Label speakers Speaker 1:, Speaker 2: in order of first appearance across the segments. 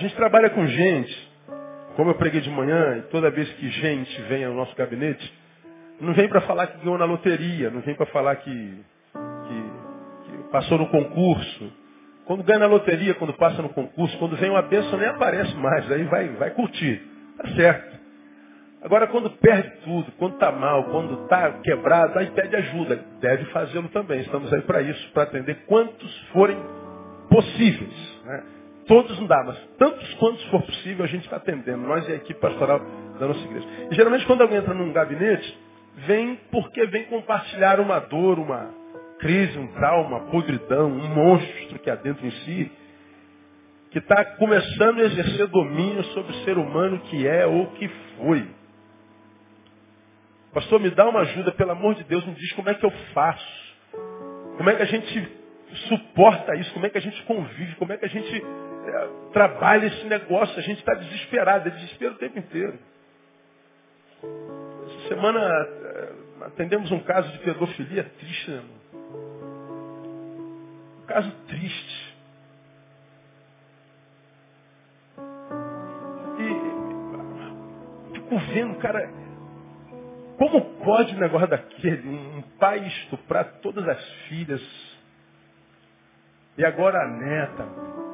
Speaker 1: gente trabalha com gente, como eu preguei de manhã, e toda vez que gente vem ao nosso gabinete, não vem para falar que ganhou na loteria, não vem para falar que, que, que passou no concurso. Quando ganha na loteria, quando passa no concurso, quando vem uma bênção, nem aparece mais, aí vai, vai curtir. Tá certo. Agora, quando perde tudo, quando está mal, quando está quebrado, aí pede ajuda. Deve fazê-lo também. Estamos aí para isso, para atender quantos forem possíveis. Né? Todos não dá, mas tantos quantos for possível a gente está atendendo. Nós e a equipe pastoral da nossa igreja. E geralmente quando alguém entra num gabinete, vem porque vem compartilhar uma dor, uma crise, um trauma, uma podridão, um monstro que há dentro em si, que está começando a exercer domínio sobre o ser humano que é ou que foi. Pastor, me dá uma ajuda, pelo amor de Deus, me diz como é que eu faço. Como é que a gente suporta isso? Como é que a gente convive? Como é que a gente trabalha esse negócio? A gente está desesperado, é desespero o tempo inteiro. Essa semana é, atendemos um caso de pedofilia triste, né, Um caso triste. E fico vendo, cara, como pode um negócio daquele, um pai estuprar todas as filhas e agora a neta?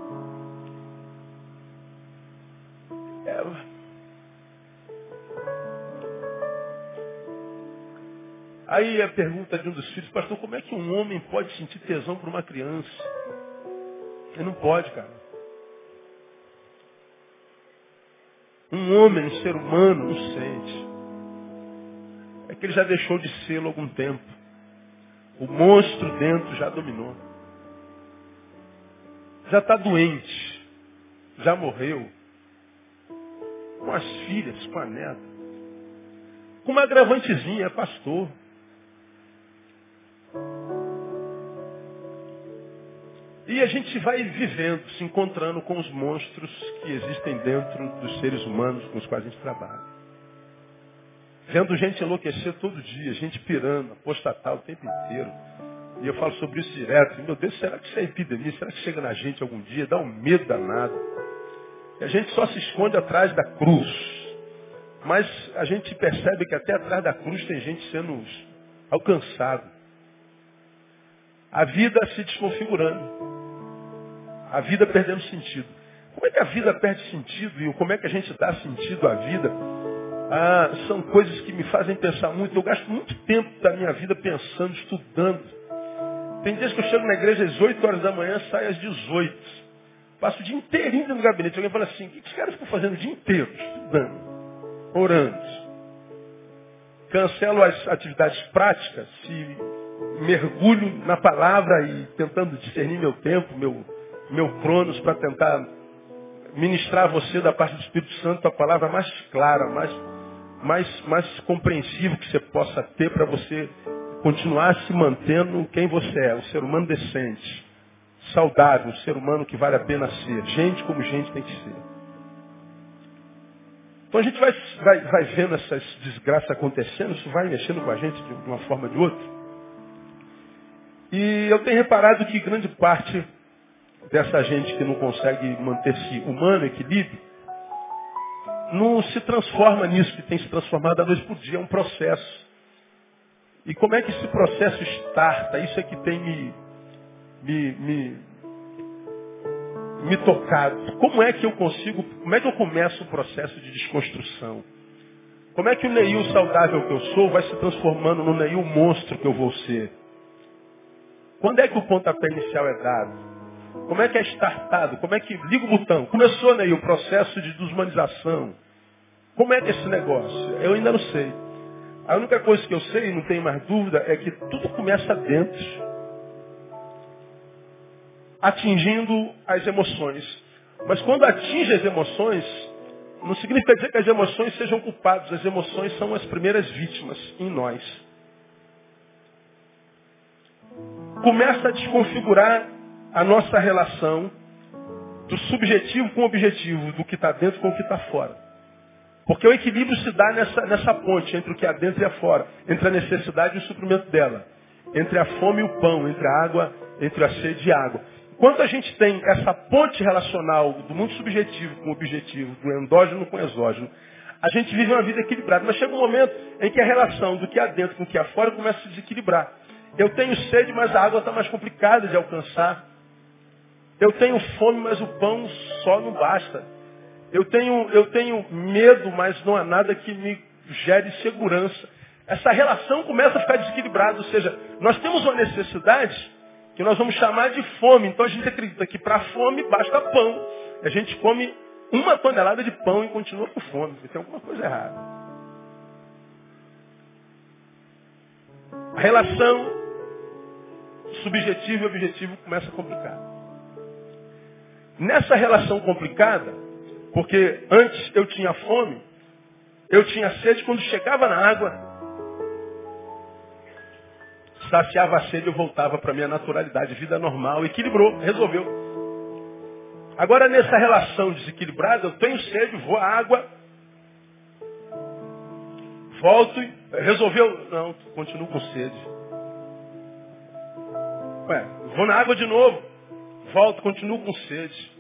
Speaker 1: Aí a pergunta de um dos filhos, pastor, como é que um homem pode sentir tesão por uma criança? Ele não pode, cara. Um homem, um ser humano, não sente é que ele já deixou de ser há algum tempo. O monstro dentro já dominou. Já está doente. Já morreu. Com as filhas, com a neta. Com uma agravantezinha, é pastor. E a gente vai vivendo, se encontrando com os monstros que existem dentro dos seres humanos com os quais a gente trabalha. Vendo gente enlouquecer todo dia, gente pirando, apostatar o tempo inteiro. E eu falo sobre isso direto. Meu Deus, será que isso é epidemia? Será que chega na gente algum dia? Dá um medo danado. E a gente só se esconde atrás da cruz. Mas a gente percebe que até atrás da cruz tem gente sendo alcançado. A vida se desconfigurando. A vida perdendo sentido. Como é que a vida perde sentido e como é que a gente dá sentido à vida? ah, são coisas que me fazem pensar muito. Eu gasto muito tempo da minha vida pensando, estudando. Tem dias que eu chego na igreja às 8 horas da manhã, saio às 18. Passo o dia inteirinho no gabinete. Alguém fala assim, o que os caras ficam fazendo o dia inteiro? Estudando, orando. Cancelo as atividades práticas, se mergulho na palavra e tentando discernir meu tempo, meu, meu cronos para tentar ministrar a você da parte do Espírito Santo a palavra mais clara, mais mais, mais compreensivo que você possa ter para você continuar se mantendo quem você é, um ser humano decente, saudável, um ser humano que vale a pena ser, gente como gente tem que ser. Então a gente vai, vai, vai vendo essas desgraças acontecendo, isso vai mexendo com a gente de uma forma ou de outra. E eu tenho reparado que grande parte dessa gente que não consegue manter-se humano, equilíbrio, não se transforma nisso que tem se transformado da noite por dia, é um processo. E como é que esse processo starta? Isso é que tem me, me, me, me tocado. Como é que eu consigo, como é que eu começo o processo de desconstrução? Como é que o Neil saudável que eu sou vai se transformando no Neil monstro que eu vou ser? Quando é que o pontapé inicial é dado? Como é que é startado? Como é que liga o botão? Começou né, o processo de desumanização. Como é que é esse negócio? Eu ainda não sei. A única coisa que eu sei, não tenho mais dúvida, é que tudo começa dentro. Atingindo as emoções. Mas quando atinge as emoções, não significa dizer que as emoções sejam culpadas. As emoções são as primeiras vítimas em nós. Começa a desconfigurar a nossa relação do subjetivo com o objetivo, do que está dentro com o que está fora. Porque o equilíbrio se dá nessa, nessa ponte entre o que há dentro e fora, entre a necessidade e o suprimento dela, entre a fome e o pão, entre a água, entre a sede e a água. Quando a gente tem essa ponte relacional do mundo subjetivo com o objetivo, do endógeno com o exógeno, a gente vive uma vida equilibrada. Mas chega um momento em que a relação do que há dentro com o que há fora começa a se desequilibrar. Eu tenho sede, mas a água está mais complicada de alcançar. Eu tenho fome, mas o pão só não basta. Eu tenho, eu tenho medo, mas não há nada que me gere segurança. Essa relação começa a ficar desequilibrada. Ou seja, nós temos uma necessidade que nós vamos chamar de fome. Então a gente acredita que para fome basta pão. A gente come uma tonelada de pão e continua com fome. Tem alguma coisa errada. A relação subjetivo e objetivo começa a complicar. Nessa relação complicada, porque antes eu tinha fome, eu tinha sede, quando chegava na água, saciava a sede, eu voltava para minha naturalidade, vida normal, equilibrou, resolveu. Agora nessa relação desequilibrada, eu tenho sede, vou à água, volto, resolveu? Não, continuo com sede. Ué, vou na água de novo, volto, continuo com sede.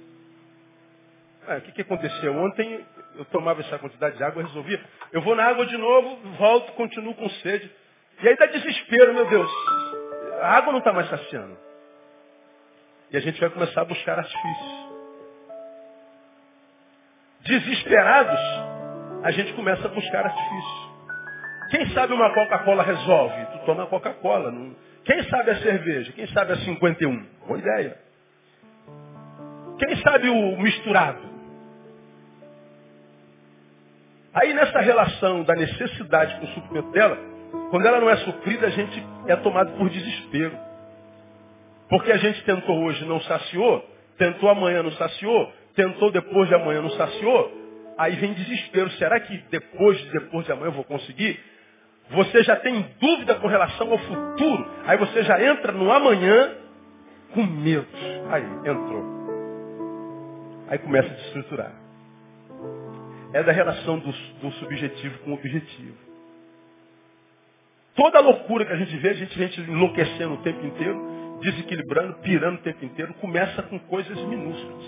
Speaker 1: Ué, o que, que aconteceu? Ontem eu tomava essa quantidade de água, resolvia. Eu vou na água de novo, volto, continuo com sede. E aí dá desespero, meu Deus. A água não está mais saciando. E a gente vai começar a buscar artifícios. Desesperados, a gente começa a buscar artifícios. Quem sabe uma Coca-Cola resolve? Tu toma Coca-Cola. Não... Quem sabe a cerveja? Quem sabe a 51? Boa ideia. Quem sabe o misturado? Aí nessa relação da necessidade com o suprimento dela, quando ela não é suprida, a gente é tomado por desespero. Porque a gente tentou hoje não saciou, tentou amanhã não saciou, tentou depois de amanhã não saciou, aí vem desespero. Será que depois de depois de amanhã eu vou conseguir? Você já tem dúvida com relação ao futuro. Aí você já entra no amanhã com medo. Aí, entrou. Aí começa a desestruturar. É da relação do, do subjetivo com o objetivo. Toda a loucura que a gente vê, a gente vê enlouquecendo o tempo inteiro, desequilibrando, pirando o tempo inteiro, começa com coisas minúsculas.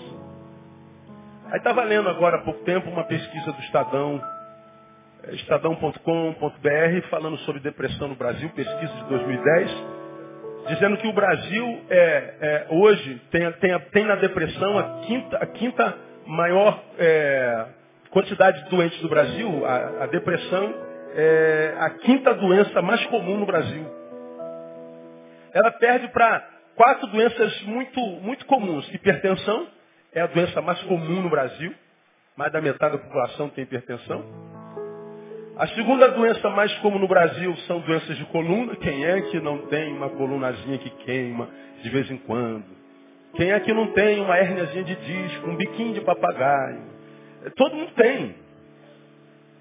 Speaker 1: Aí estava lendo agora há pouco tempo uma pesquisa do Estadão, é, estadão.com.br, falando sobre depressão no Brasil, pesquisa de 2010, dizendo que o Brasil é, é hoje tem, tem, tem, na depressão a quinta, a quinta maior é, quantidade de doentes do Brasil, a, a depressão é a quinta doença mais comum no Brasil. Ela perde para quatro doenças muito, muito comuns. Hipertensão é a doença mais comum no Brasil. Mais da metade da população tem hipertensão. A segunda doença mais comum no Brasil são doenças de coluna. Quem é que não tem uma colunazinha que queima de vez em quando? Quem é que não tem uma hérniazinha de disco, um biquinho de papagaio? Todo mundo tem.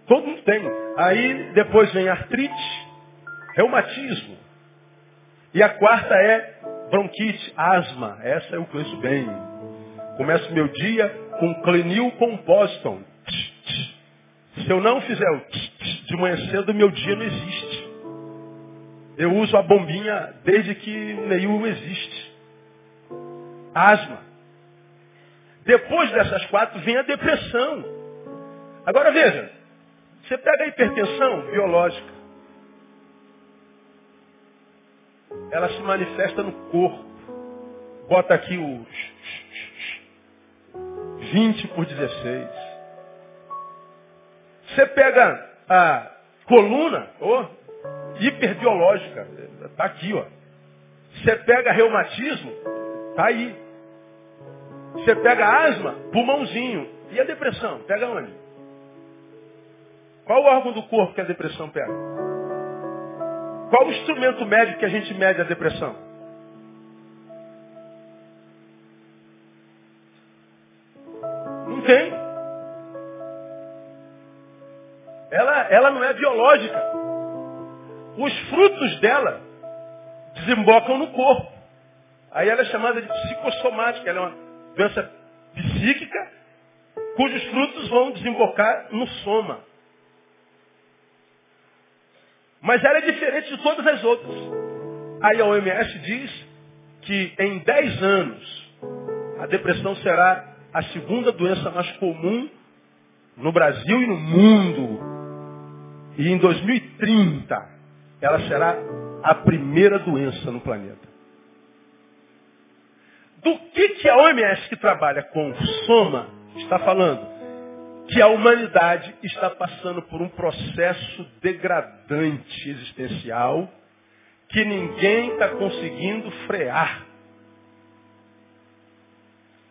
Speaker 1: Todo mundo tem. Aí depois vem artrite, reumatismo. E a quarta é bronquite, asma. Essa eu conheço bem. Começo meu dia com clenil composton. Se eu não fizer o de manhã cedo, meu dia não existe. Eu uso a bombinha desde que nenhum existe. Asma. Depois dessas quatro vem a depressão. Agora veja, você pega a hipertensão biológica. Ela se manifesta no corpo. Bota aqui o 20 por 16. Você pega a coluna, oh, hiperbiológica, está aqui, ó. Você pega reumatismo, está aí. Você pega asma, pulmãozinho. E a depressão? Pega onde? Qual o órgão do corpo que a depressão pega? Qual o instrumento médico que a gente mede a depressão? Ela, não é biológica. Os frutos dela desembocam no corpo. Aí ela é chamada de psicossomática. Ela é uma doença psíquica cujos frutos vão desembocar no soma. Mas ela é diferente de todas as outras. Aí a OMS diz que em 10 anos a depressão será a segunda doença mais comum no Brasil e no mundo. E em 2030, ela será a primeira doença no planeta. Do que, que a OMS que trabalha com soma está falando? Que a humanidade está passando por um processo degradante existencial que ninguém está conseguindo frear.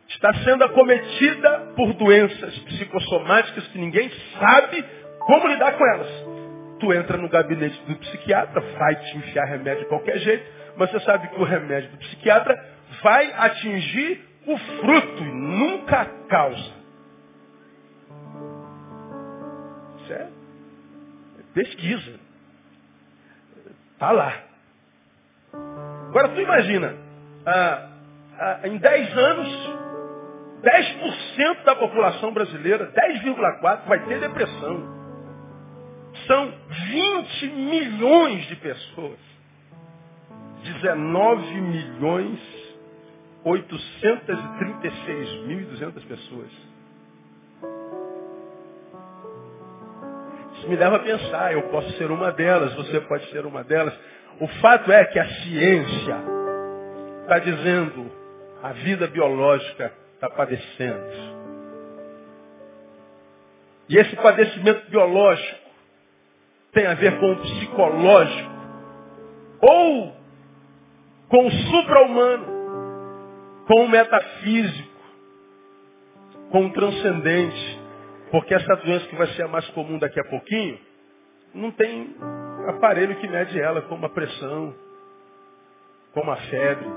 Speaker 1: Está sendo acometida por doenças psicossomáticas que ninguém sabe como lidar com elas. Tu entra no gabinete do psiquiatra, vai te enfiar remédio de qualquer jeito, mas você sabe que o remédio do psiquiatra vai atingir o fruto e nunca a causa. Isso é pesquisa. Está lá. Agora tu imagina, ah, ah, em 10 anos, 10% da população brasileira, 10,4% vai ter depressão. São 20 milhões de pessoas. 19 milhões 836.200 pessoas. Isso me leva a pensar, eu posso ser uma delas, você pode ser uma delas. O fato é que a ciência está dizendo a vida biológica está padecendo. E esse padecimento biológico tem a ver com o psicológico ou com o supra-humano, com o metafísico, com o transcendente. Porque essa doença que vai ser a mais comum daqui a pouquinho, não tem aparelho que mede ela, como a pressão, como a febre.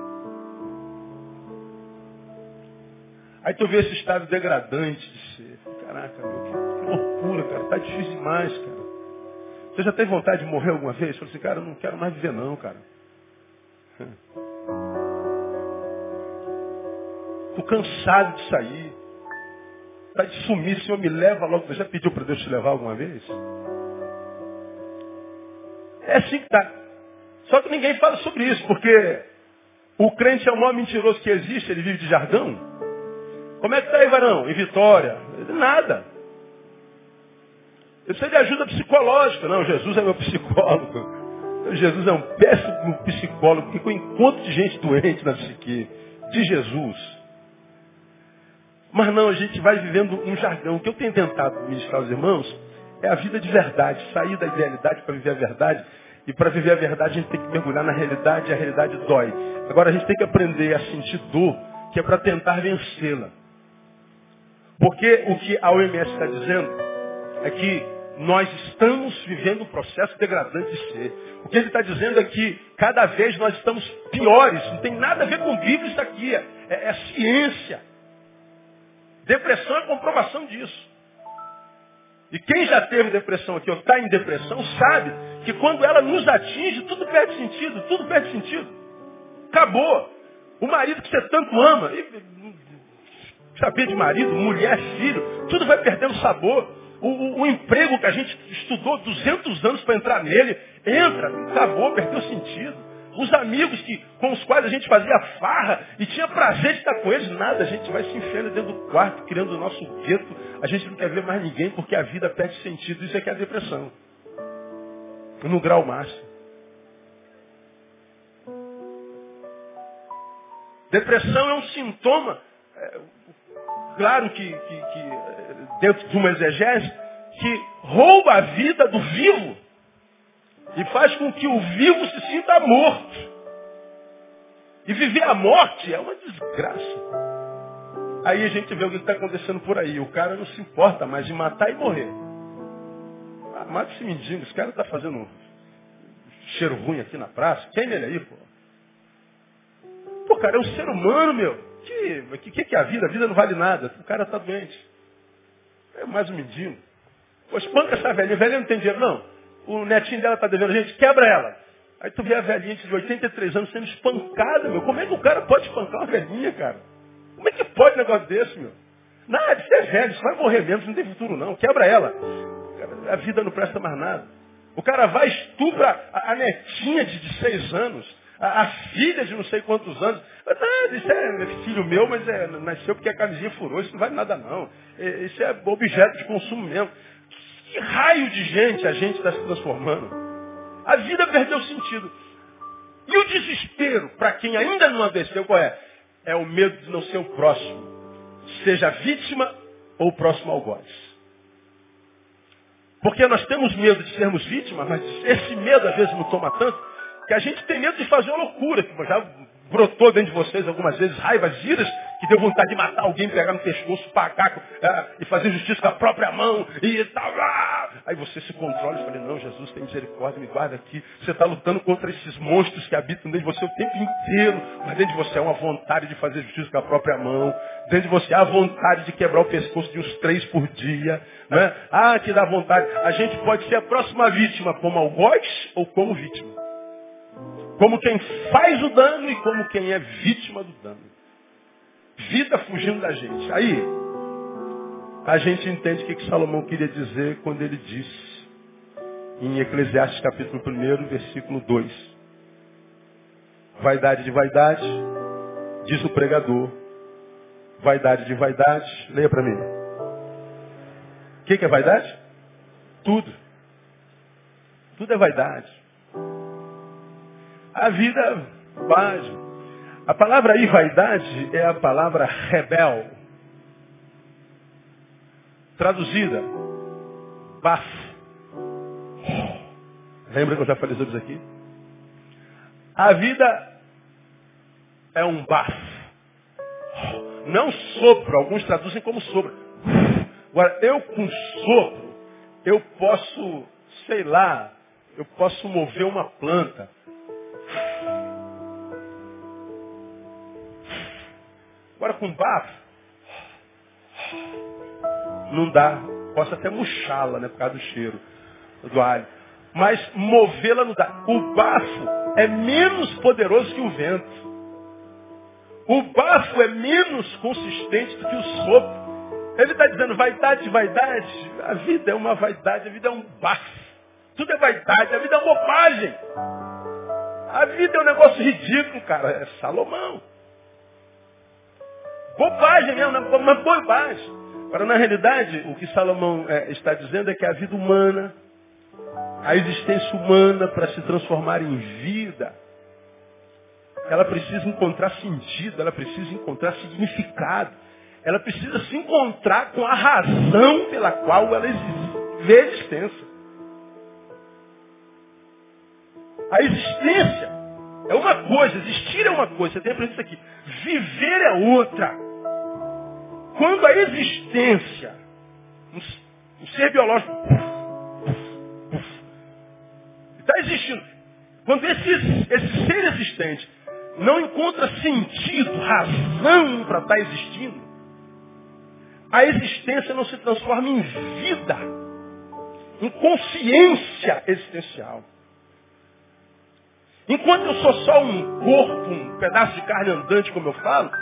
Speaker 1: Aí tu vê esse estado degradante de ser. Caraca, meu, que, loucura, cara. Tá difícil demais, cara. Você já teve vontade de morrer alguma vez? Falei assim, cara, eu não quero mais viver não, cara. Estou cansado de sair. Está de sumir, Senhor me leva logo. Você já pediu para Deus te levar alguma vez? É assim que está. Só que ninguém fala sobre isso, porque o crente é o maior mentiroso que existe, ele vive de jargão. Como é que está aí, varão? Em Vitória? Nada. Eu preciso de ajuda psicológica. Não, Jesus é meu psicólogo. Jesus é um péssimo psicólogo, porque com encontro de gente doente na psique, de Jesus. Mas não, a gente vai vivendo um jargão. O que eu tenho tentado ministrar aos irmãos é a vida de verdade, sair da idealidade para viver a verdade. E para viver a verdade a gente tem que mergulhar na realidade e a realidade dói. Agora a gente tem que aprender a sentir dor, que é para tentar vencê-la. Porque o que a OMS está dizendo é que nós estamos vivendo um processo degradante de ser. O que ele está dizendo é que cada vez nós estamos piores. Não tem nada a ver com Bíblia isso aqui. É, é, é ciência. Depressão é comprovação disso. E quem já teve depressão aqui, ou está em depressão, sabe que quando ela nos atinge, tudo perde sentido, tudo perde sentido. Acabou. O marido que você tanto ama, saber de marido, mulher, filho, tudo vai perdendo sabor. O, o, o, emprego que a gente estudou 200 anos para entrar nele, entra, acabou, perdeu sentido. Os amigos que, com os quais a gente fazia farra e tinha prazer de estar com eles, nada, a gente vai se enfiando dentro do quarto, criando o nosso gueto. A gente não quer ver mais ninguém porque a vida perde sentido. Isso é que é a depressão. No grau máximo. Depressão é um sintoma. É, claro que, que, que, dentro de uma exegese, que rouba a vida do vivo e faz com que o vivo se sinta morto. E viver a morte é uma desgraça. Aí a gente vê o que está acontecendo por aí. O cara não se importa mais em matar e morrer. Ah, mata esse mendigo, esse cara está fazendo cheiro ruim aqui na praça. Quem ele aí, pô? Pô, cara, é um ser humano, meu. Que, que, que é a vida? A vida não vale nada. O cara está doente. É mais um mendigo. Pô, espanca essa velhinha. A velhinha não tem dinheiro, não. O netinho dela está devendo gente, quebra ela. Aí tu vê a velhinha de 83 anos sendo espancada, meu. Como é que o cara pode espancar uma velhinha, cara? Como é que pode um negócio desse, meu? Nada, isso é velho, isso vai morrer mesmo, não tem futuro não. Quebra ela. A vida não presta mais nada. O cara vai estupra a, a netinha de, de seis anos. A, a filha de não sei quantos anos. Ah, isso é filho meu, mas é, nasceu porque a camisinha furou. Isso não vale nada não. É, isso é objeto de consumo mesmo. Que raio de gente a gente está se transformando? A vida perdeu sentido. E o desespero, para quem ainda não adoeceu, qual é? É o medo de não ser o próximo. Seja vítima ou próximo ao algoz. Porque nós temos medo de sermos vítimas, mas esse medo às vezes nos toma tanto que a gente tem medo de fazer uma loucura. Que já brotou dentro de vocês algumas vezes raivas, iras, que deu vontade de matar alguém, pegar no pescoço, pagar é, e fazer justiça com a própria mão e tal. Ah! Aí você se controla e fala, não, Jesus tem misericórdia, me guarda aqui. Você está lutando contra esses monstros que habitam dentro de você o tempo inteiro. Mas dentro de você há uma vontade de fazer justiça com a própria mão. Dentro de você há a vontade de quebrar o pescoço de uns três por dia. Né? Ah, que dá vontade. A gente pode ser a próxima vítima como algoz ou como vítima. Como quem faz o dano e como quem é vítima do dano. Vida fugindo da gente. Aí, a gente entende o que, que Salomão queria dizer quando ele disse em Eclesiastes capítulo 1, versículo 2. Vaidade de vaidade, diz o pregador. Vaidade de vaidade, leia para mim. O que, que é vaidade? Tudo. Tudo é vaidade. A vida básica. A palavra aí, vaidade, é a palavra rebel. Traduzida, bafo. Lembra que eu já falei sobre isso aqui? A vida é um bafo. Não sopro, alguns traduzem como sopro. Agora, eu com sopro, eu posso, sei lá, eu posso mover uma planta. Agora com bafo, não dá. Posso até murchá-la, né, por causa do cheiro do alho. Mas movê-la não dá. O bafo é menos poderoso que o vento. O bafo é menos consistente do que o sopro. Ele está dizendo vaidade, vaidade. A vida é uma vaidade, a vida é um bafo. Tudo é vaidade, a vida é bobagem. A vida é um negócio ridículo, cara. É Salomão. Bobagem mesmo, né? uma bobagem. Agora, na realidade, o que Salomão é, está dizendo é que a vida humana, a existência humana, para se transformar em vida, ela precisa encontrar sentido, ela precisa encontrar significado. Ela precisa se encontrar com a razão pela qual ela existe, vê a existência. A existência é uma coisa, existir é uma coisa, você tem que isso aqui. Viver é outra. Quando a existência, um, ser biológico, está existindo. Quando esse, esse ser existente não encontra sentido, razão para estar tá existindo, a existência não se transforma em vida, em consciência existencial. Enquanto eu sou só um corpo, um pedaço de carne andante, como eu falo,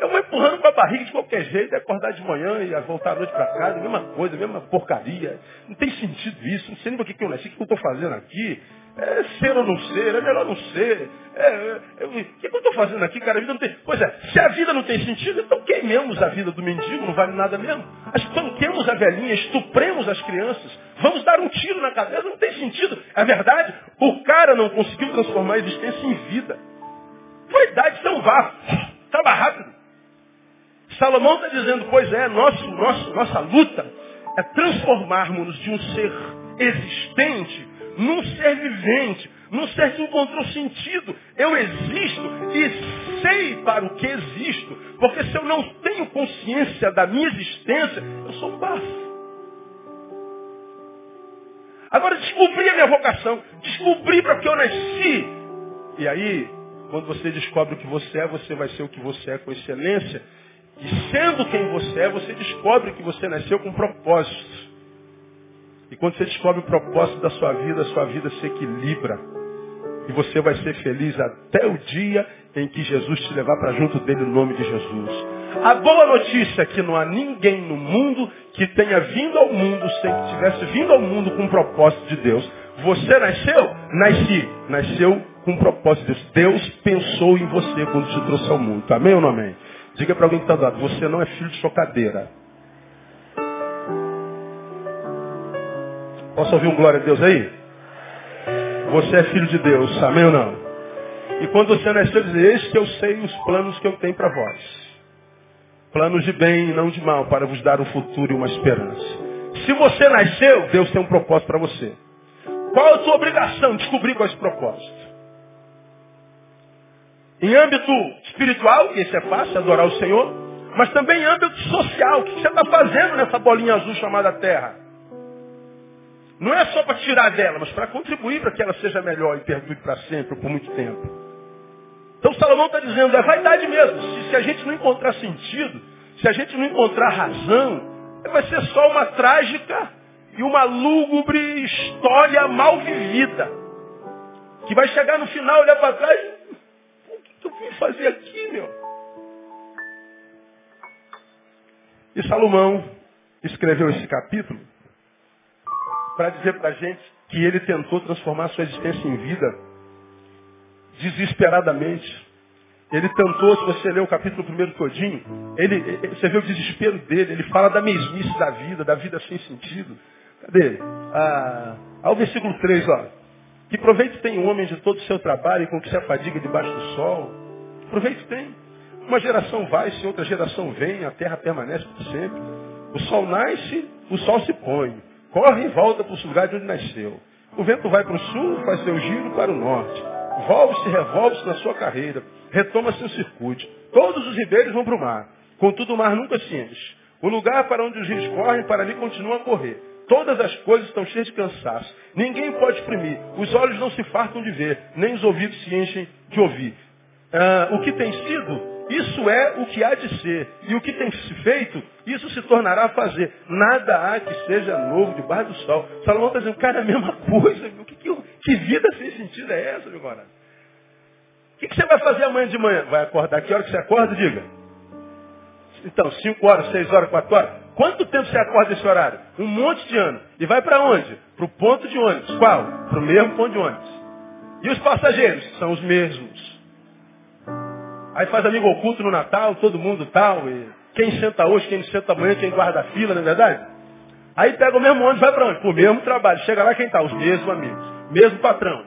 Speaker 1: eu vou empurrando com a barriga de qualquer jeito, acordar de manhã e voltar à noite para casa, mesma coisa, mesma porcaria. Não tem sentido isso, não sei nem que, que eu nasci, o que eu estou fazendo aqui. É ser ou não ser, é melhor não ser. É, é, é, o que, eu estou fazendo aqui, cara? A vida não tem. Pois é, se a vida não tem sentido, então queimemos a vida do mendigo, não vale nada mesmo. Espanquemos a velhinha, estupremos as crianças, vamos dar um tiro na cabeça, não tem sentido. É verdade, o cara não conseguiu transformar a existência em vida. Vaidade, então vá, trabalha rápido. Salomão está dizendo, pois é, nosso, nosso, nossa luta é transformarmos-nos de um ser existente num ser vivente, num ser que encontrou sentido. Eu existo e sei para o que existo, porque se eu não tenho consciência da minha existência, eu sou um bafo. Agora descobri a minha vocação, descobri para que eu nasci. E aí, quando você descobre o que você é, você vai ser o que você é com excelência. E sendo quem você é, você descobre que você nasceu com propósito. E quando você descobre o propósito da sua vida, a sua vida se equilibra. E você vai ser feliz até o dia em que Jesus te levar para junto dele no nome de Jesus. A boa notícia é que não há ninguém no mundo que tenha vindo ao mundo sem que tivesse vindo ao mundo com um propósito de Deus. Você nasceu? Nasci. Nasceu com um propósito de Deus. Deus pensou em você quando te trouxe ao mundo. Amém ou não amém? Diga para alguém que está do lado, você não é filho de chocadeira. Posso ouvir um glória a Deus aí? Você é filho de Deus, amém ou não? E quando você nasceu, diz, eis que eu sei os planos que eu tenho para vós. Planos de bem e não de mal, para vos dar um futuro e uma esperança. Se você nasceu, Deus tem um propósito para você. Qual é a sua obrigação? Descobrir qual é esse propósito. Em âmbito espiritual, e esse é fácil, adorar o Senhor, mas também em âmbito social. O que você está fazendo nessa bolinha azul chamada Terra? Não é só para tirar dela, mas para contribuir para que ela seja melhor e perdure para sempre, ou por muito tempo. Então Salomão está dizendo, é vaidade mesmo. Se, se a gente não encontrar sentido, se a gente não encontrar razão, vai ser só uma trágica e uma lúgubre história mal vivida. Que vai chegar no final, olhar para trás, o que eu vim fazer aqui, meu? E Salomão escreveu esse capítulo para dizer para a gente que ele tentou transformar sua existência em vida desesperadamente. Ele tentou, se você ler o capítulo primeiro todinho, ele, você vê o desespero dele, ele fala da mesmice da vida, da vida sem sentido. Cadê? Ah, ao versículo 3, ó. Que proveito tem o homem de todo o seu trabalho e com que se afadiga debaixo do sol? Que proveito tem? Uma geração vai, se outra geração vem, a terra permanece por sempre. O sol nasce, o sol se põe. Corre e volta para o lugar de onde nasceu. O vento vai para o sul, faz seu giro para o norte. Volve-se, revolve-se na sua carreira. Retoma seu circuito. Todos os ribeiros vão para o mar. Contudo, o mar nunca se enche. O lugar para onde os rios correm, para ali continua a correr. Todas as coisas estão cheias de cansaço. Ninguém pode exprimir. Os olhos não se fartam de ver, nem os ouvidos se enchem de ouvir. Ah, o que tem sido, isso é o que há de ser. E o que tem se feito, isso se tornará a fazer. Nada há que seja novo debaixo do sol. Salomão está dizendo, cara, é a mesma coisa. O que, que, que vida sem sentido é essa, meu agora? O que, que você vai fazer amanhã de manhã? Vai acordar? Que hora que você acorda? Diga. Então, 5 horas, 6 horas, 4 horas. Quanto tempo você acorda nesse horário? Um monte de anos. E vai para onde? Para o ponto de ônibus. Qual? Para o mesmo ponto de ônibus. E os passageiros? São os mesmos. Aí faz amigo oculto no Natal, todo mundo tal. E quem senta hoje, quem senta amanhã, quem guarda a fila, não é verdade? Aí pega o mesmo ônibus vai para onde? Para o mesmo trabalho. Chega lá quem está? Os mesmos amigos. Mesmo patrão.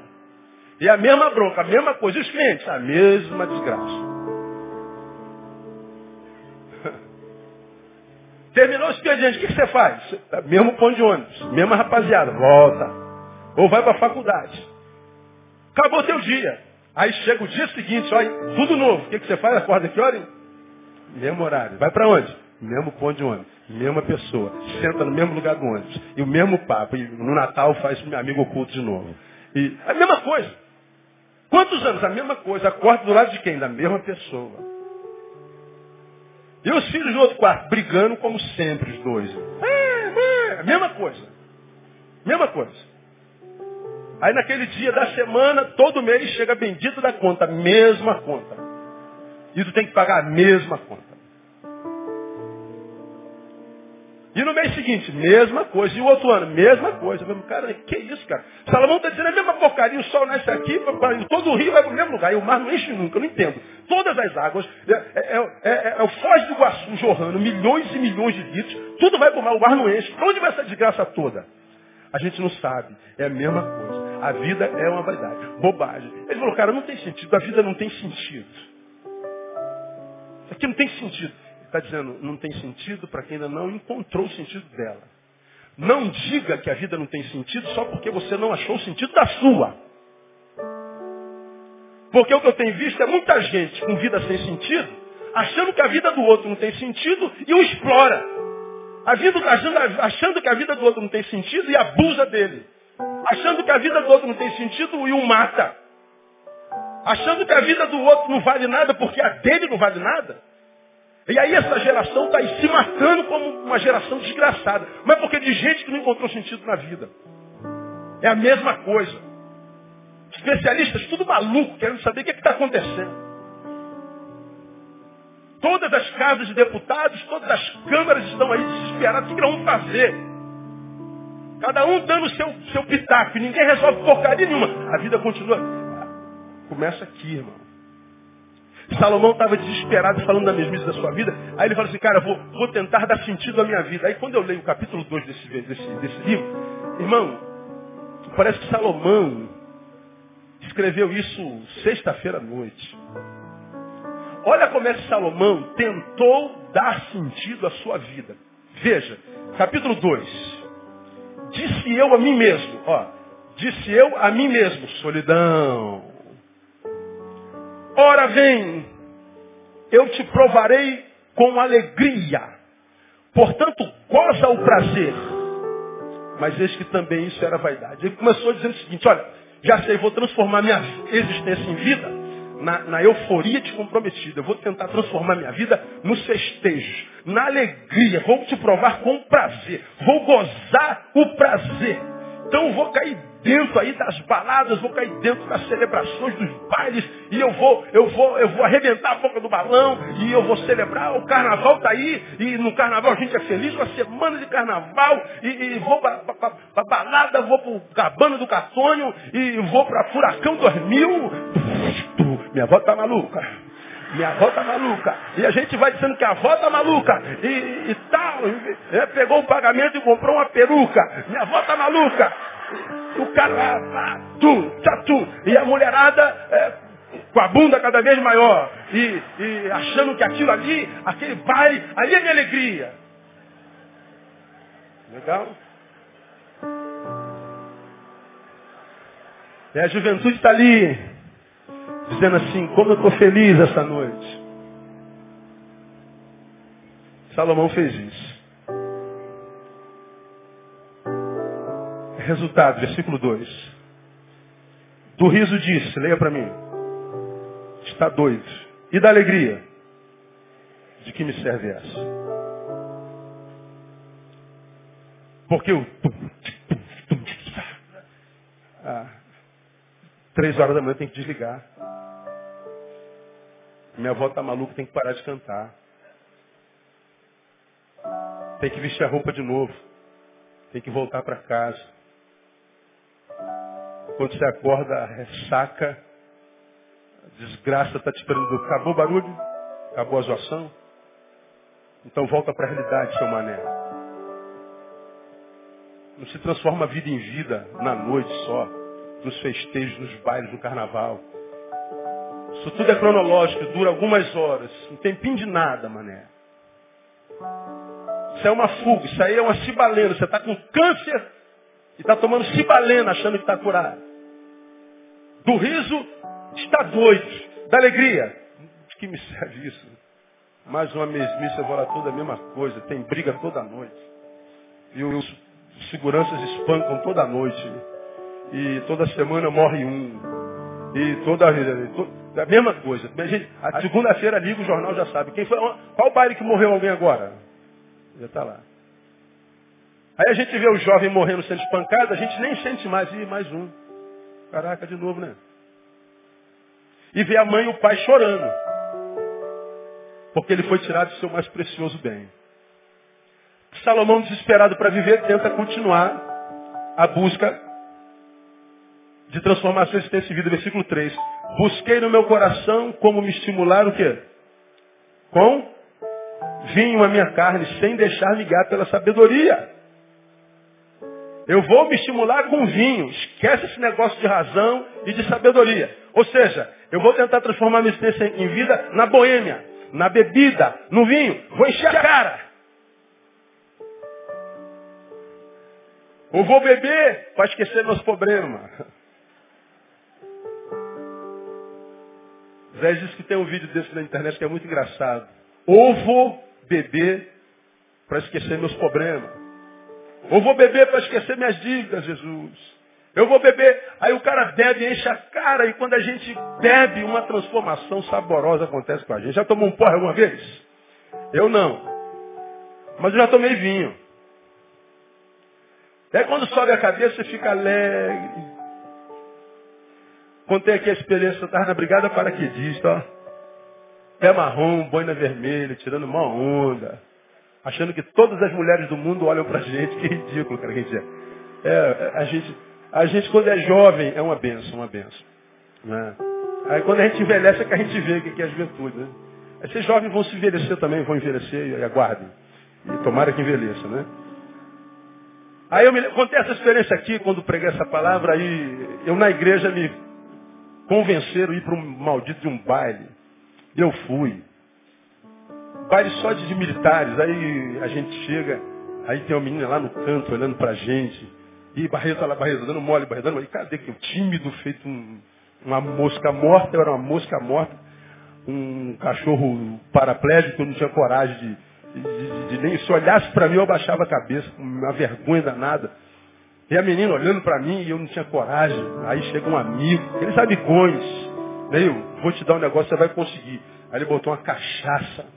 Speaker 1: E a mesma bronca, a mesma coisa. E os clientes? A mesma desgraça. Terminou o expediente, o que você faz? Mesmo ponto de ônibus, mesma rapaziada, volta. Ou vai para a faculdade. Acabou teu dia. Aí chega o dia seguinte, olha, tudo novo. O que, que você faz? Acorda que hora? Mesmo horário. Vai para onde? Mesmo ponto de ônibus. Mesma pessoa. Senta no mesmo lugar do ônibus. E o mesmo papo. E no Natal faz amigo oculto de novo. E a mesma coisa. Quantos anos? A mesma coisa. Acorda do lado de quem? Da mesma pessoa. E os filhos do outro quarto, brigando como sempre, os dois. É, é, mesma coisa. Mesma coisa. Aí naquele dia da semana, todo mês chega bendito da conta, mesma conta. E tu tem que pagar a mesma conta. E no mês seguinte, mesma coisa. E o outro ano, mesma coisa. Mesmo, cara, que isso, cara? Salomão está dizendo a mesma porcaria. O sol nasce aqui, todo o rio vai para o mesmo lugar. E o mar não enche nunca, eu não entendo. Todas as águas, é, é, é, é o Foz do Iguaçu jorrando, milhões e milhões de litros. Tudo vai para o mar, o mar não enche. Para onde vai essa desgraça toda? A gente não sabe. É a mesma coisa. A vida é uma vaidade. Bobagem. Ele falou, cara, não tem sentido. A vida não tem sentido. Aqui não tem sentido está dizendo, não tem sentido para quem ainda não encontrou o sentido dela. Não diga que a vida não tem sentido só porque você não achou o sentido da sua. Porque o que eu tenho visto é muita gente com vida sem sentido, achando que a vida do outro não tem sentido e o explora. A vida, achando, achando que a vida do outro não tem sentido e abusa dele. Achando que a vida do outro não tem sentido e o mata. Achando que a vida do outro não vale nada porque a dele não vale nada. E aí essa geração está aí se matando como uma geração desgraçada. Mas é porque de gente que não encontrou sentido na vida. É a mesma coisa. Especialistas, tudo maluco, querendo saber o que é está acontecendo. Todas as casas de deputados, todas as câmaras estão aí desesperadas. O que vão fazer? Cada um dando o seu, seu pitaco. Ninguém resolve porcaria nenhuma. A vida continua. Começa aqui, irmão. Salomão estava desesperado falando da mesmice da sua vida. Aí ele fala assim, cara, vou, vou tentar dar sentido à minha vida. Aí quando eu leio o capítulo 2 desse, desse, desse livro, irmão, parece que Salomão escreveu isso sexta-feira à noite. Olha como é que Salomão tentou dar sentido à sua vida. Veja, capítulo 2. Disse eu a mim mesmo, ó, disse eu a mim mesmo, solidão, Ora vem, eu te provarei com alegria. Portanto, goza o prazer. Mas eis que também isso era vaidade. Ele começou dizendo o seguinte, olha, já sei, vou transformar minha existência em vida na, na euforia de comprometido. Eu vou tentar transformar minha vida nos festejos, na alegria. Vou te provar com prazer. Vou gozar o prazer. Então vou cair dentro aí das baladas, vou cair dentro das celebrações, dos bailes, e eu vou, eu vou, eu vou arrebentar a boca do balão, e eu vou celebrar, o carnaval está aí, e no carnaval a gente é feliz, uma semana de carnaval, e, e vou para a balada, vou para o Cabana do Catônio, e vou para Furacão 2000. Minha avó está maluca. Minha avó tá maluca. E a gente vai dizendo que a avó tá maluca. E, e tal. É, pegou o pagamento e comprou uma peruca. Minha avó tá maluca. O cara, ah, tum, tchatu. E a mulherada é, com a bunda cada vez maior. E, e achando que aquilo ali, aquele baile, ali é minha alegria. Legal? E a juventude está ali dizendo assim, como eu estou feliz essa noite. Salomão fez isso. Resultado, versículo 2. Do riso disse, leia para mim. Está doido. E da alegria? De que me serve essa? Porque o. Ah, três horas da manhã tem que desligar. Minha avó tá maluca, tem que parar de cantar. Tem que vestir a roupa de novo. Tem que voltar para casa. Quando você acorda, ressaca, a desgraça está te esperando. Acabou o barulho? Acabou a zoação? Então volta para a realidade, seu mané. Não se transforma a vida em vida na noite só, nos festejos, nos bailes, no carnaval. Isso tudo é cronológico, dura algumas horas. Um tempinho de nada, mané. Isso é uma fuga, isso aí é uma cibalena. Você está com câncer e está tomando cibalena achando que está curado. Do riso está doido. Da alegria. De que me serve isso? Mais uma mesmice, lá toda a mesma coisa. Tem briga toda noite. E os seguranças espancam toda noite. E toda semana morre um. E toda a vida. A mesma coisa. A segunda-feira liga o jornal já sabe. Quem foi, qual baile que morreu alguém agora? Já está lá. Aí a gente vê o jovem morrendo sendo espancado, a gente nem sente mais. Ih, mais um. Caraca, de novo, né? E vê a mãe e o pai chorando. Porque ele foi tirado do seu mais precioso bem. Salomão, desesperado para viver, tenta continuar a busca de transformação, existência e vida, versículo 3. Busquei no meu coração como me estimular o quê? Com vinho a minha carne, sem deixar guiar pela sabedoria. Eu vou me estimular com vinho. Esquece esse negócio de razão e de sabedoria. Ou seja, eu vou tentar transformar minha existência em vida na boêmia, na bebida, no vinho. Vou encher a cara. Ou vou beber para esquecer meus problemas. Zé diz que tem um vídeo desse na internet que é muito engraçado. Ou vou beber para esquecer meus problemas. Ou vou beber para esquecer minhas dívidas, Jesus. Eu vou beber. Aí o cara bebe, enche a cara. E quando a gente bebe, uma transformação saborosa acontece com a gente. Já tomou um porra alguma vez? Eu não. Mas eu já tomei vinho. Aí quando sobe a cabeça, você fica alegre. Contei aqui a experiência, eu estava na brigada paraquedista, ó. Pé marrom, boina vermelha, tirando uma onda. Achando que todas as mulheres do mundo olham pra gente. Que ridículo, cara, que a gente é. é a gente, a gente quando é jovem, é uma benção, uma benção. Né? Aí quando a gente envelhece é que a gente vê o que é a juventude, né? Aí vocês jovens vão se envelhecer também, vão envelhecer e aguardem. E tomara que envelheça, né? Aí eu me contei essa experiência aqui, quando preguei essa palavra, aí eu na igreja me convenceram a ir para um maldito de um baile. Eu fui. Baile só de, militares. Aí a gente chega, aí tem uma menina lá no canto olhando pra gente. E Barreto lá, Barreto, dando mole, Barreto dando mole. Cadê que o tímido, feito um, uma mosca morta, eu era uma mosca morta. Um cachorro paraplégico, eu não tinha coragem de, de, de, de nem se olhasse para mim, eu abaixava a cabeça, uma vergonha danada. E a menina olhando para mim e eu não tinha coragem. Aí chega um amigo, aqueles amigões. Né, eu vou te dar um negócio, você vai conseguir. Aí ele botou uma cachaça.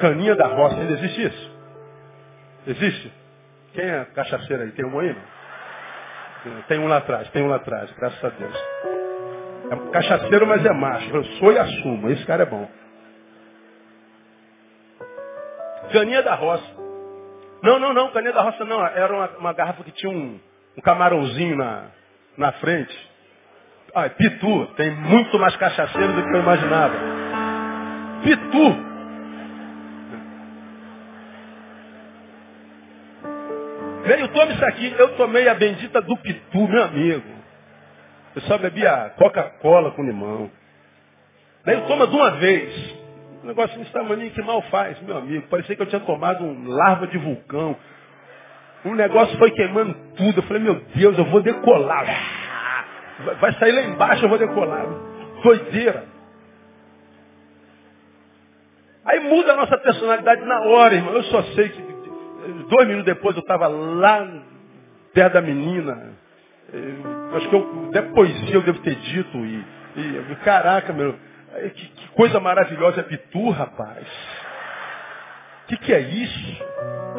Speaker 1: Caninha da roça, ainda existe isso? Existe? Quem é cachaceiro aí? Tem um aí? Tem um lá atrás, tem um lá atrás, graças a Deus. É cachaceiro, mas é macho. Eu sou e assumo. Esse cara é bom. Caninha da roça. Não, não, não, caninha da roça não. Era uma, uma garrafa que tinha um, um camarãozinho na, na frente. Ah, Pitu. Tem muito mais cachaceiro do que eu imaginava. Pitu. Veio, tome isso aqui. Eu tomei a bendita do Pitu, meu amigo. Eu só bebia Coca-Cola com limão. Daí toma de uma vez. Um negócio desse tamanho que mal faz, meu amigo. Parecia que eu tinha tomado um larva de vulcão. Um negócio foi queimando tudo. Eu falei, meu Deus, eu vou decolar. Vai sair lá embaixo, eu vou decolar. Doideira. Aí muda a nossa personalidade na hora, irmão. Eu só sei que dois minutos depois eu estava lá perto da menina. Eu, acho que eu, até poesia eu devo ter dito. E, e caraca, meu, que, que, coisa maravilhosa é Pitu, rapaz. O que, que é isso?